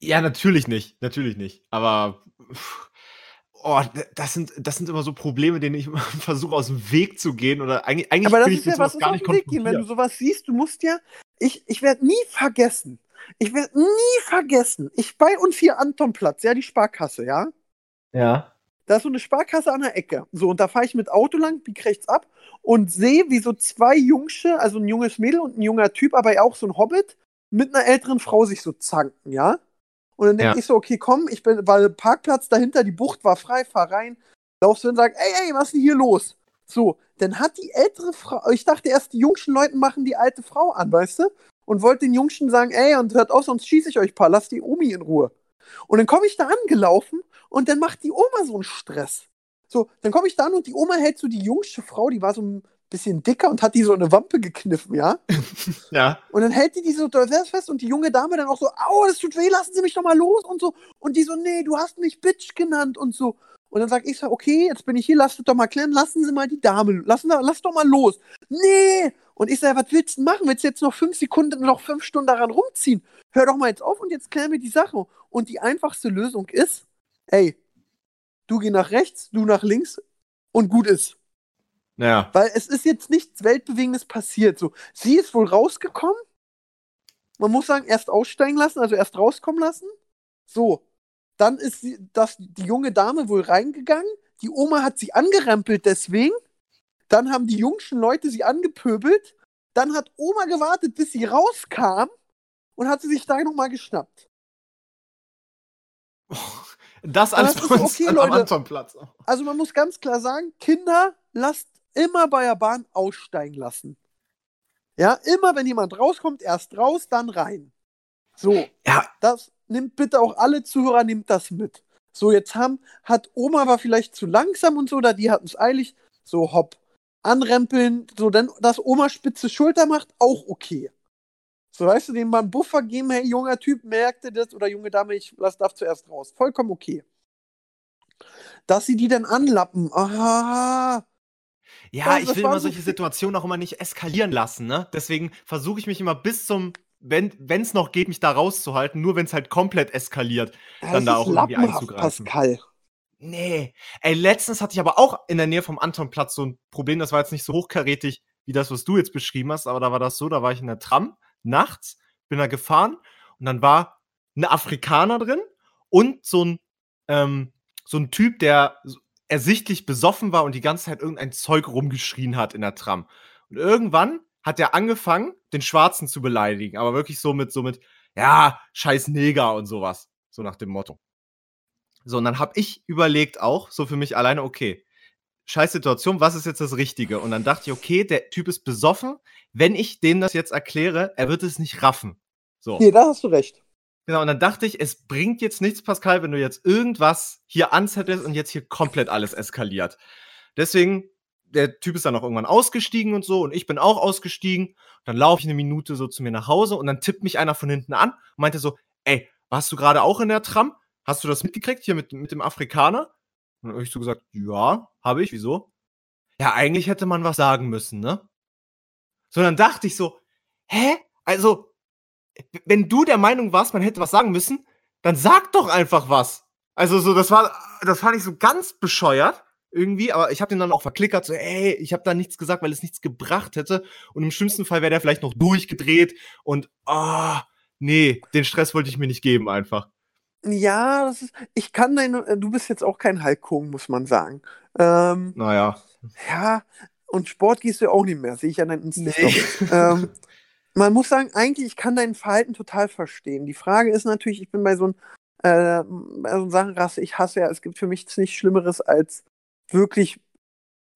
C: Ja, natürlich nicht. Natürlich nicht. Aber. pff, Oh, das sind, das sind immer so Probleme, denen ich immer versuche, aus dem Weg zu gehen. Oder eigentlich, eigentlich
B: Aber das ist ja, was
C: gar
B: auf
C: nicht
B: den Weg gehen, wenn du sowas siehst, du musst ja, ich, ich werde nie vergessen, ich werde nie vergessen, ich bei uns hier Antonplatz, ja, die Sparkasse, ja,
C: Ja.
B: da ist so eine Sparkasse an der Ecke, so, und da fahre ich mit Auto lang, bieg rechts ab und sehe, wie so zwei Jungsche, also ein junges Mädel und ein junger Typ, aber ja auch so ein Hobbit, mit einer älteren Frau sich so zanken, ja, und dann denke
C: Ja.
B: ich so, okay, komm, ich bin, weil Parkplatz dahinter, die Bucht war frei, fahr rein, laufst du hin und sag, ey, ey, was ist denn hier los? So, dann hat die ältere Frau, ich dachte erst, die jungschen Leute machen die alte Frau an, weißt du? Und wollte den Jungschen sagen, ey, und hört auf, sonst schieße ich euch paar, lasst die Omi in Ruhe. Und dann komme ich da angelaufen und dann macht die Oma so einen Stress. So, dann komme ich da an und die Oma hält so die jungsche Frau, die war so ein bisschen dicker und hat die so eine Wampe gekniffen, ja?
C: Ja.
B: Und dann hält die die so fest und die junge Dame dann auch so, au, das tut weh, lassen Sie mich doch mal los und so. Und die so, nee, du hast mich Bitch genannt und so. Und dann sag ich so, okay, jetzt bin ich hier, lasst es doch mal klären, lassen Sie mal die Dame, lassen, lass doch mal los. Nee! Und ich sage, was willst du machen? Willst du jetzt noch fünf Sekunden, noch fünf Stunden daran rumziehen? Hör doch mal jetzt auf und jetzt klären wir die Sache. Und die einfachste Lösung ist, ey, du geh nach rechts, du nach links und gut ist.
C: Ja.
B: Weil es ist jetzt nichts Weltbewegendes passiert. So, sie ist wohl rausgekommen. Man muss sagen, erst aussteigen lassen, also erst rauskommen lassen. So, dann ist sie, das, die junge Dame wohl reingegangen. Die Oma hat sie angerempelt deswegen. Dann haben die jungschen Leute sie angepöbelt. Dann hat Oma gewartet, bis sie rauskam und hat sie sich da nochmal geschnappt.
C: Das alles
B: das ist okay, Leute.
C: am Antonplatz.
B: Also man muss ganz klar sagen, Kinder, lasst immer bei der Bahn aussteigen lassen. Ja, immer wenn jemand rauskommt, erst raus, dann rein. So,
C: Ja,
B: das nimmt bitte auch alle Zuhörer, nimmt das mit. So, jetzt haben, hat Oma war vielleicht zu langsam und so, oder die hatten es eilig. So, hopp. Anrempeln, so, dann, dass Oma spitze Schulter macht, auch okay. So, weißt du, dem mal einen Buffer geben, hey, junger Typ, merkte das, oder junge Dame, ich lass darf zuerst raus. Vollkommen okay. Dass sie die dann anlappen, aha.
C: Ja,
B: Also,
C: ich will immer
B: so
C: solche Situationen auch immer nicht eskalieren lassen, ne? Deswegen versuche ich mich immer bis zum wenn es noch geht, mich da rauszuhalten, nur wenn es halt komplett eskaliert,
B: Ja,
C: dann da auch irgendwie einzugreifen.
B: Pascal.
C: Nee. Ey, letztens hatte ich aber auch in der Nähe vom Antonplatz so ein Problem, das war jetzt nicht so hochkarätig wie das, was du jetzt beschrieben hast, aber da war das so, da war ich in der Tram nachts, bin da gefahren und dann war ein Afrikaner drin und so ein, ähm, so ein Typ, der ersichtlich besoffen war und die ganze Zeit irgendein Zeug rumgeschrien hat in der Tram. Und irgendwann hat er angefangen, den Schwarzen zu beleidigen, aber wirklich so mit, so mit, ja, scheiß Neger und sowas. So nach dem Motto. So, und dann habe ich überlegt auch, so für mich alleine, okay, scheiß Situation, was ist jetzt das Richtige? Und dann dachte ich, okay, der Typ ist besoffen. Wenn ich dem das jetzt erkläre, er wird es nicht raffen. So.
B: Nee, da hast du recht.
C: Genau, und dann dachte ich, es bringt jetzt nichts, Pascal, wenn du jetzt irgendwas hier anzettelst und jetzt hier komplett alles eskaliert. Deswegen, der Typ ist dann auch irgendwann ausgestiegen und so, und ich bin auch ausgestiegen. Dann laufe ich eine Minute so zu mir nach Hause und dann tippt mich einer von hinten an und meinte so, ey, warst du gerade auch in der Tram? Hast du das mitgekriegt hier mit, mit dem Afrikaner? Und dann habe ich so gesagt, ja, habe ich, wieso? Ja, eigentlich hätte man was sagen müssen, ne? So, dann dachte ich so, hä? Also, wenn du der Meinung warst, man hätte was sagen müssen, dann sag doch einfach was. Also so, das war, das fand ich so ganz bescheuert irgendwie, aber ich habe den dann auch verklickert, so, ey, ich habe da nichts gesagt, weil es nichts gebracht hätte. Und im schlimmsten Fall wäre der vielleicht noch durchgedreht und, ah, nee, den Stress wollte ich mir nicht geben einfach.
B: Ja, das ist. Ich kann deine. äh, Du bist jetzt auch kein Hogan, muss man sagen. Ähm,
C: Naja.
B: ja, und Sport gehst du ja auch nicht mehr, sehe ich an deinen insta
C: Nee.
B: ähm, man muss sagen, eigentlich, ich kann dein Verhalten total verstehen. Die Frage ist natürlich, ich bin bei so einem äh, bei so Sachenrasse, ich hasse ja, es gibt für mich nichts Schlimmeres als wirklich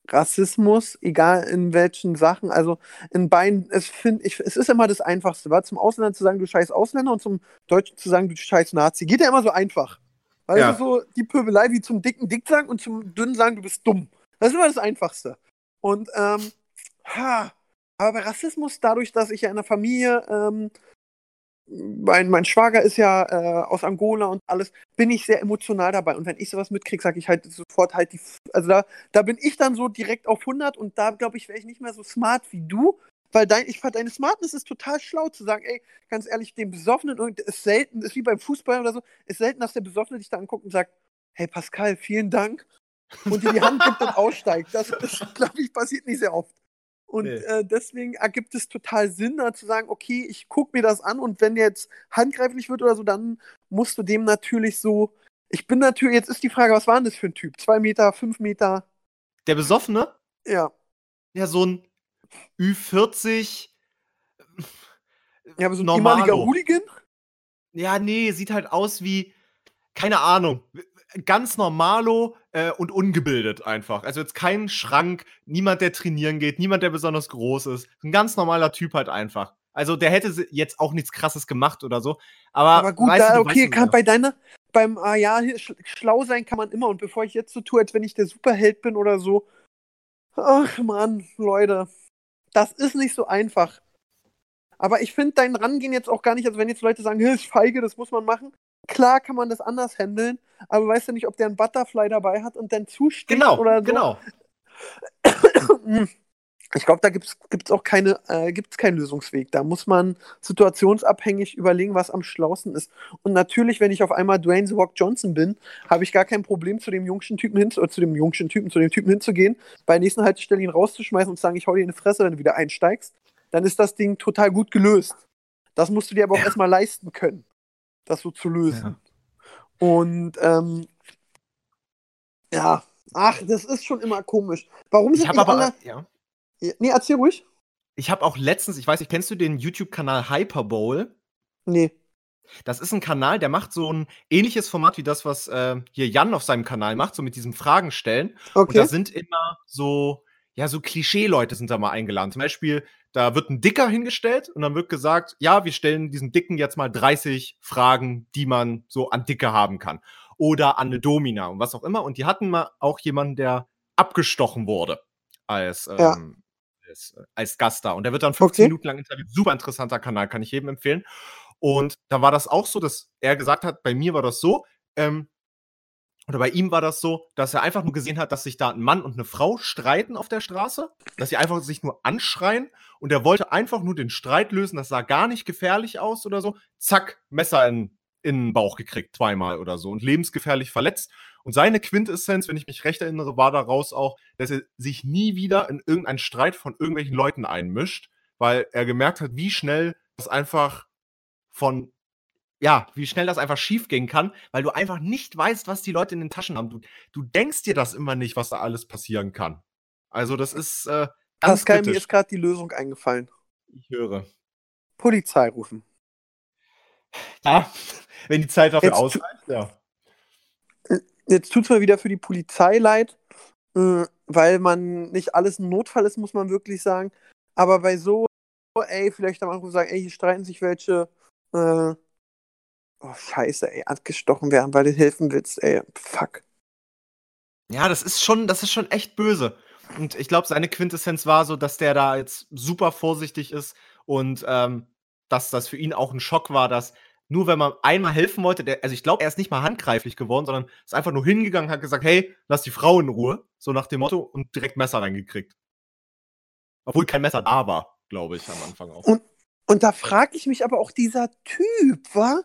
B: Rassismus, egal in welchen Sachen. Also in beiden, es finde ich, es ist immer das Einfachste, war zum Ausländer zu sagen, du scheiß Ausländer und zum Deutschen zu sagen, du scheiß Nazi. Geht ja immer so einfach. Weil
C: Ja.
B: so die Pöbelei wie zum dicken Dick sagen und zum dünnen sagen, du bist dumm. Das ist immer das Einfachste. Und ähm, ha, aber bei Rassismus, dadurch, dass ich ja in der Familie, ähm, mein, mein Schwager ist ja äh, aus Angola und alles, bin ich sehr emotional dabei. Und wenn ich sowas mitkriege, sage ich halt sofort halt die, also da, da bin ich dann so direkt auf 100 und da glaube ich, wäre ich nicht mehr so smart wie du, weil dein, ich fand deine Smartness ist total schlau zu sagen, ey, ganz ehrlich, dem Besoffenen, und ist selten, ist wie beim Fußball oder so, ist selten, dass der Besoffene dich da anguckt und sagt, hey Pascal, vielen Dank und dir die Hand gibt und aussteigt. Das, das glaube ich, passiert nicht sehr oft. Und
C: Nee.
B: äh, deswegen ergibt es total Sinn, da zu sagen, okay, ich gucke mir das an und wenn jetzt handgreiflich wird oder so, dann musst du dem natürlich so. Ich bin natürlich, jetzt ist die Frage, was war denn das für ein Typ? Zwei Meter, fünf Meter?
C: Der Besoffene,
B: Ja.
C: ja, so ein Ü40,
B: Ja, aber so ein
C: Normalo.
B: ehemaliger Hooligan?
C: Ja, nee, sieht halt aus wie, keine Ahnung, ganz normalo äh, und ungebildet einfach. Also jetzt kein Schrank, niemand, der trainieren geht, niemand, der besonders groß ist. Ein ganz normaler Typ halt einfach. Also der hätte jetzt auch nichts krasses gemacht oder so. Aber,
B: Aber gut,
C: weißt
B: da, okay,
C: weißt,
B: kann
C: ja.
B: bei deiner, beim, ah ja, schlau sein kann man immer. Und bevor ich jetzt so tue, als wenn ich der Superheld bin oder so, ach man, Leute, das ist nicht so einfach. Aber ich finde dein Rangehen jetzt auch gar nicht, also wenn jetzt Leute sagen, "Hä, ist feige, das muss man machen. Klar kann man das anders handeln, aber weißt du nicht, ob der einen Butterfly dabei hat und dann zusticht
C: Genau,
B: oder so.
C: genau.
B: Ich glaube, da gibt es auch keine, äh, gibt's keinen Lösungsweg. Da muss man situationsabhängig überlegen, was am schlausten ist. Und natürlich, wenn ich auf einmal Dwayne The Rock Johnson bin, habe ich gar kein Problem, zu dem jungschen Typen hin, oder zu dem jungschen Typen, zu dem Typen hinzugehen, bei der nächsten Haltestelle ihn rauszuschmeißen und zu sagen, ich hau dir in die Fresse, wenn du wieder einsteigst. Dann ist das Ding total gut gelöst. Das musst du dir aber auch erstmal leisten können, das so zu lösen. Und ähm, ja, ach, das ist schon immer komisch. Warum
C: Ich
B: sind
C: habe
B: nicht
C: aber,
B: alle.
C: ja.
B: Ja, Nee, erzähl ruhig.
C: Ich habe auch letztens, ich weiß nicht, kennst du den YouTube-Kanal Hyperbowl?
B: Nee.
C: Das ist ein Kanal, der macht so ein ähnliches Format wie das, was äh, hier Jan auf seinem Kanal macht, so mit diesem Fragen stellen. Und
B: Okay.
C: da sind immer so, ja, so Klischee-Leute sind da mal eingeladen. Zum Beispiel, da wird ein Dicker hingestellt und dann wird gesagt, ja, wir stellen diesem Dicken jetzt mal 30 Fragen, die man so an Dicke haben kann. Oder an eine Domina und was auch immer. Und die hatten mal auch jemanden, der abgestochen wurde als, ähm,
B: Ja.
C: als, als Gast da. Und der wird dann 15
B: Okay.
C: Minuten lang interviewt. Super interessanter Kanal, kann ich jedem empfehlen. Und da war das auch so, dass er gesagt hat, bei mir war das so, ähm, oder bei ihm war das so, dass er einfach nur gesehen hat, dass sich da ein Mann und eine Frau streiten auf der Straße, dass sie einfach sich nur anschreien und er wollte einfach nur den Streit lösen, das sah gar nicht gefährlich aus oder so. Zack, Messer in, in den Bauch gekriegt, zweimal oder so und lebensgefährlich verletzt. Und seine Quintessenz, wenn ich mich recht erinnere, war daraus auch, dass er sich nie wieder in irgendeinen Streit von irgendwelchen Leuten einmischt, weil er gemerkt hat, wie schnell das einfach von ja, wie schnell das einfach schiefgehen kann, weil du einfach nicht weißt, was die Leute in den Taschen haben. Du, du denkst dir das immer nicht, was da alles passieren kann. Also, das ist äh, ganz
B: Pascal, mir
C: kritisch.
B: ist gerade die Lösung eingefallen.
C: Ich höre.
B: Polizei rufen.
C: Ja, wenn die Zeit dafür
B: Jetzt
C: ausreicht, ja.
B: Jetzt tut es mir wieder für die Polizei leid, äh, weil man nicht alles ein Notfall ist, muss man wirklich sagen. Aber bei so, ey, vielleicht am Anfang sagen, ey, hier streiten sich welche, äh, oh, scheiße, ey, abgestochen werden, weil du helfen willst, ey, fuck.
C: Ja, das ist schon, das ist schon echt böse. Und ich glaube, seine Quintessenz war so, dass der da jetzt super vorsichtig ist und ähm, dass das für ihn auch ein Schock war, dass nur wenn man einmal helfen wollte, der, also ich glaube, er ist nicht mal handgreiflich geworden, sondern ist einfach nur hingegangen, hat gesagt, hey, lass die Frau in Ruhe, so nach dem Motto, und direkt Messer reingekriegt. Obwohl kein Messer da war, glaube ich, am Anfang auch.
B: Und- Und da frage ich mich aber auch dieser Typ, wa?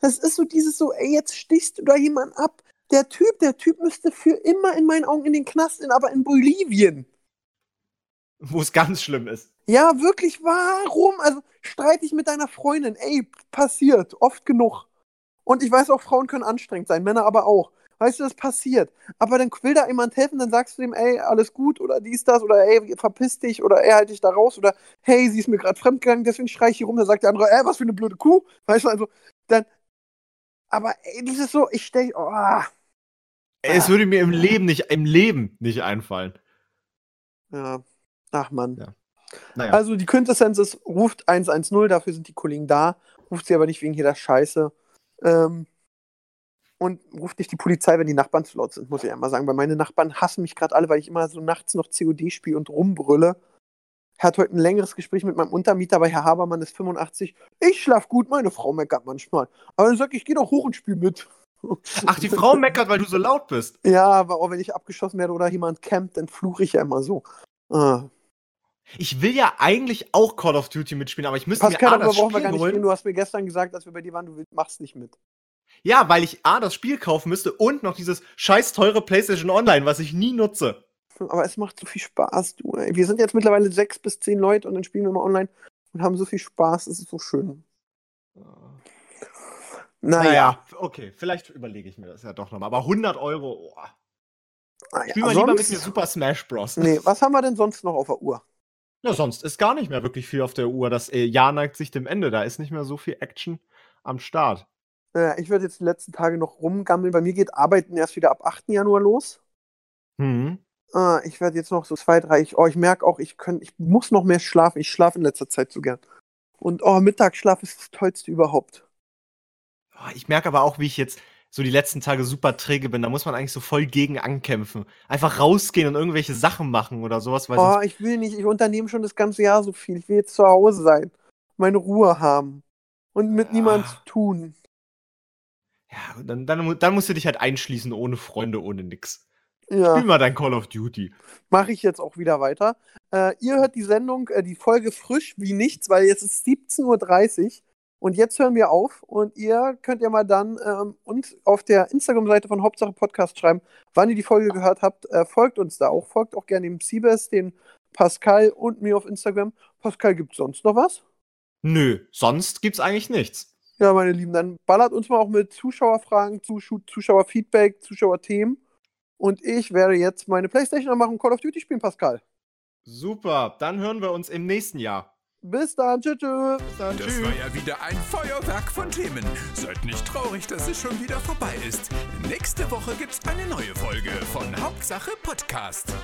B: Das ist so dieses so, ey, jetzt stichst du da jemanden ab. Der Typ, der Typ müsste für immer in meinen Augen in den Knast, in, aber in Bolivien.
C: Wo es ganz schlimm ist.
B: Ja, wirklich, warum? Also streite ich mit deiner Freundin. Ey, passiert, oft genug. Und ich weiß auch, Frauen können anstrengend sein, Männer aber auch. Weißt du, das passiert. Aber dann will da jemand helfen, dann sagst du dem, ey, alles gut oder dies, das oder ey, verpiss dich oder ey, halt dich da raus oder hey, sie ist mir gerade fremdgegangen, deswegen schrei ich hier rum. Dann sagt der andere, ey, was für eine blöde Kuh. Weißt du, also, dann. Aber ey, dieses so, ich stell, oh,
C: Es würde mir im Leben nicht, im Leben nicht einfallen.
B: ja. Ach man.
C: Ja. Naja.
B: Also die Quintessenz ist, ruft 110, dafür sind die Kollegen da, ruft sie aber nicht wegen jeder Scheiße. Ähm, und ruft nicht die Polizei, wenn die Nachbarn zu laut sind, muss ich einmal sagen. Weil meine Nachbarn hassen mich gerade alle, weil ich immer so nachts noch COD spiele und rumbrülle. Er hat heute ein längeres Gespräch mit meinem Untermieter, weil Herr Habermann ist 85. Ich schlaf gut, meine Frau meckert manchmal. Aber dann sag ich, ich geh doch hoch und spiel mit.
C: Ach, die Frau meckert, weil du so laut bist.
B: Ja, aber auch wenn ich abgeschossen werde oder jemand campt, dann fluche ich ja immer so. Ah.
C: Ich will ja eigentlich auch Call of Duty mitspielen, aber ich müsste
B: Pascal,
C: mir A, das
B: wir gar nicht
C: holen.
B: reden. Du hast mir gestern gesagt, als wir bei dir waren, du machst nicht mit.
C: Ja, weil ich A, das Spiel kaufen müsste und noch dieses scheiß teure PlayStation Online, was ich nie nutze.
B: Aber es macht so viel Spaß, du. Ey. Wir sind jetzt mittlerweile sechs bis zehn Leute und dann spielen wir mal online und haben so viel Spaß. Es ist so schön. Naja.
C: Naja, okay, vielleicht überlege ich mir das ja doch nochmal. Aber 100 Euro, oh.
B: naja.
C: Spiel mal lieber mit
B: sonst-
C: mir Super Smash Bros.
B: Nee, was haben wir denn sonst noch auf der Uhr?
C: Ja, sonst ist gar nicht mehr wirklich viel auf der Uhr. Das äh, Jahr neigt sich dem Ende. Da ist nicht mehr so viel Action am Start.
B: Naja, ich werde jetzt die letzten Tage noch rumgammeln. Bei mir geht Arbeiten erst wieder ab 8. Januar los.
C: Hm.
B: Ah, ich werde jetzt noch so zwei, drei. Ich, oh, ich merke auch, ich, könnt, ich muss noch mehr schlafen. Ich schlafe in letzter Zeit so gern. Und oh, Mittagsschlaf ist das Tollste überhaupt.
C: Oh, Ich merke aber auch, wie ich jetzt so die letzten Tage super träge bin. Da muss man eigentlich so voll gegen ankämpfen. Einfach rausgehen und irgendwelche Sachen machen oder sowas. Weil
B: Oh, ich will nicht, ich unternehme schon das ganze Jahr so viel. Ich will jetzt zu Hause sein, meine Ruhe haben und mit
C: Ja.
B: niemandem zu tun.
C: Ja, dann, dann, dann musst du dich halt einschließen ohne Freunde, ohne nix.
B: Ja,
C: Spiel mal dein Call of Duty.
B: mache ich jetzt auch wieder weiter. Äh, ihr hört die Sendung, äh, die Folge frisch wie nichts, weil jetzt ist 17.30 Uhr und jetzt hören wir auf und ihr könnt ja mal dann ähm, uns auf der Instagram-Seite von Hauptsache Podcast schreiben, wann ihr die Folge gehört habt. Äh, folgt uns da auch. Folgt auch gerne dem Siebes, den Pascal und mir auf Instagram. Pascal, gibt es sonst noch was?
C: Nö, sonst gibt's eigentlich nichts.
B: Ja, meine Lieben, dann ballert uns mal auch mit Zuschauerfragen, Zusch Zuschauerfeedback, Zuschauerthemen. Und ich werde jetzt meine Playstation anmachen und Call of Duty spielen, Pascal.
C: Super, dann hören wir uns im nächsten Jahr.
B: Bis dann, tschüss. tschüss.
C: Bis dann,
A: Das
C: tschüss.
A: war ja wieder ein Feuerwerk von Themen. Seid nicht traurig, dass es schon wieder vorbei ist. Nächste Woche gibt's eine neue Folge von Hauptsache Podcast.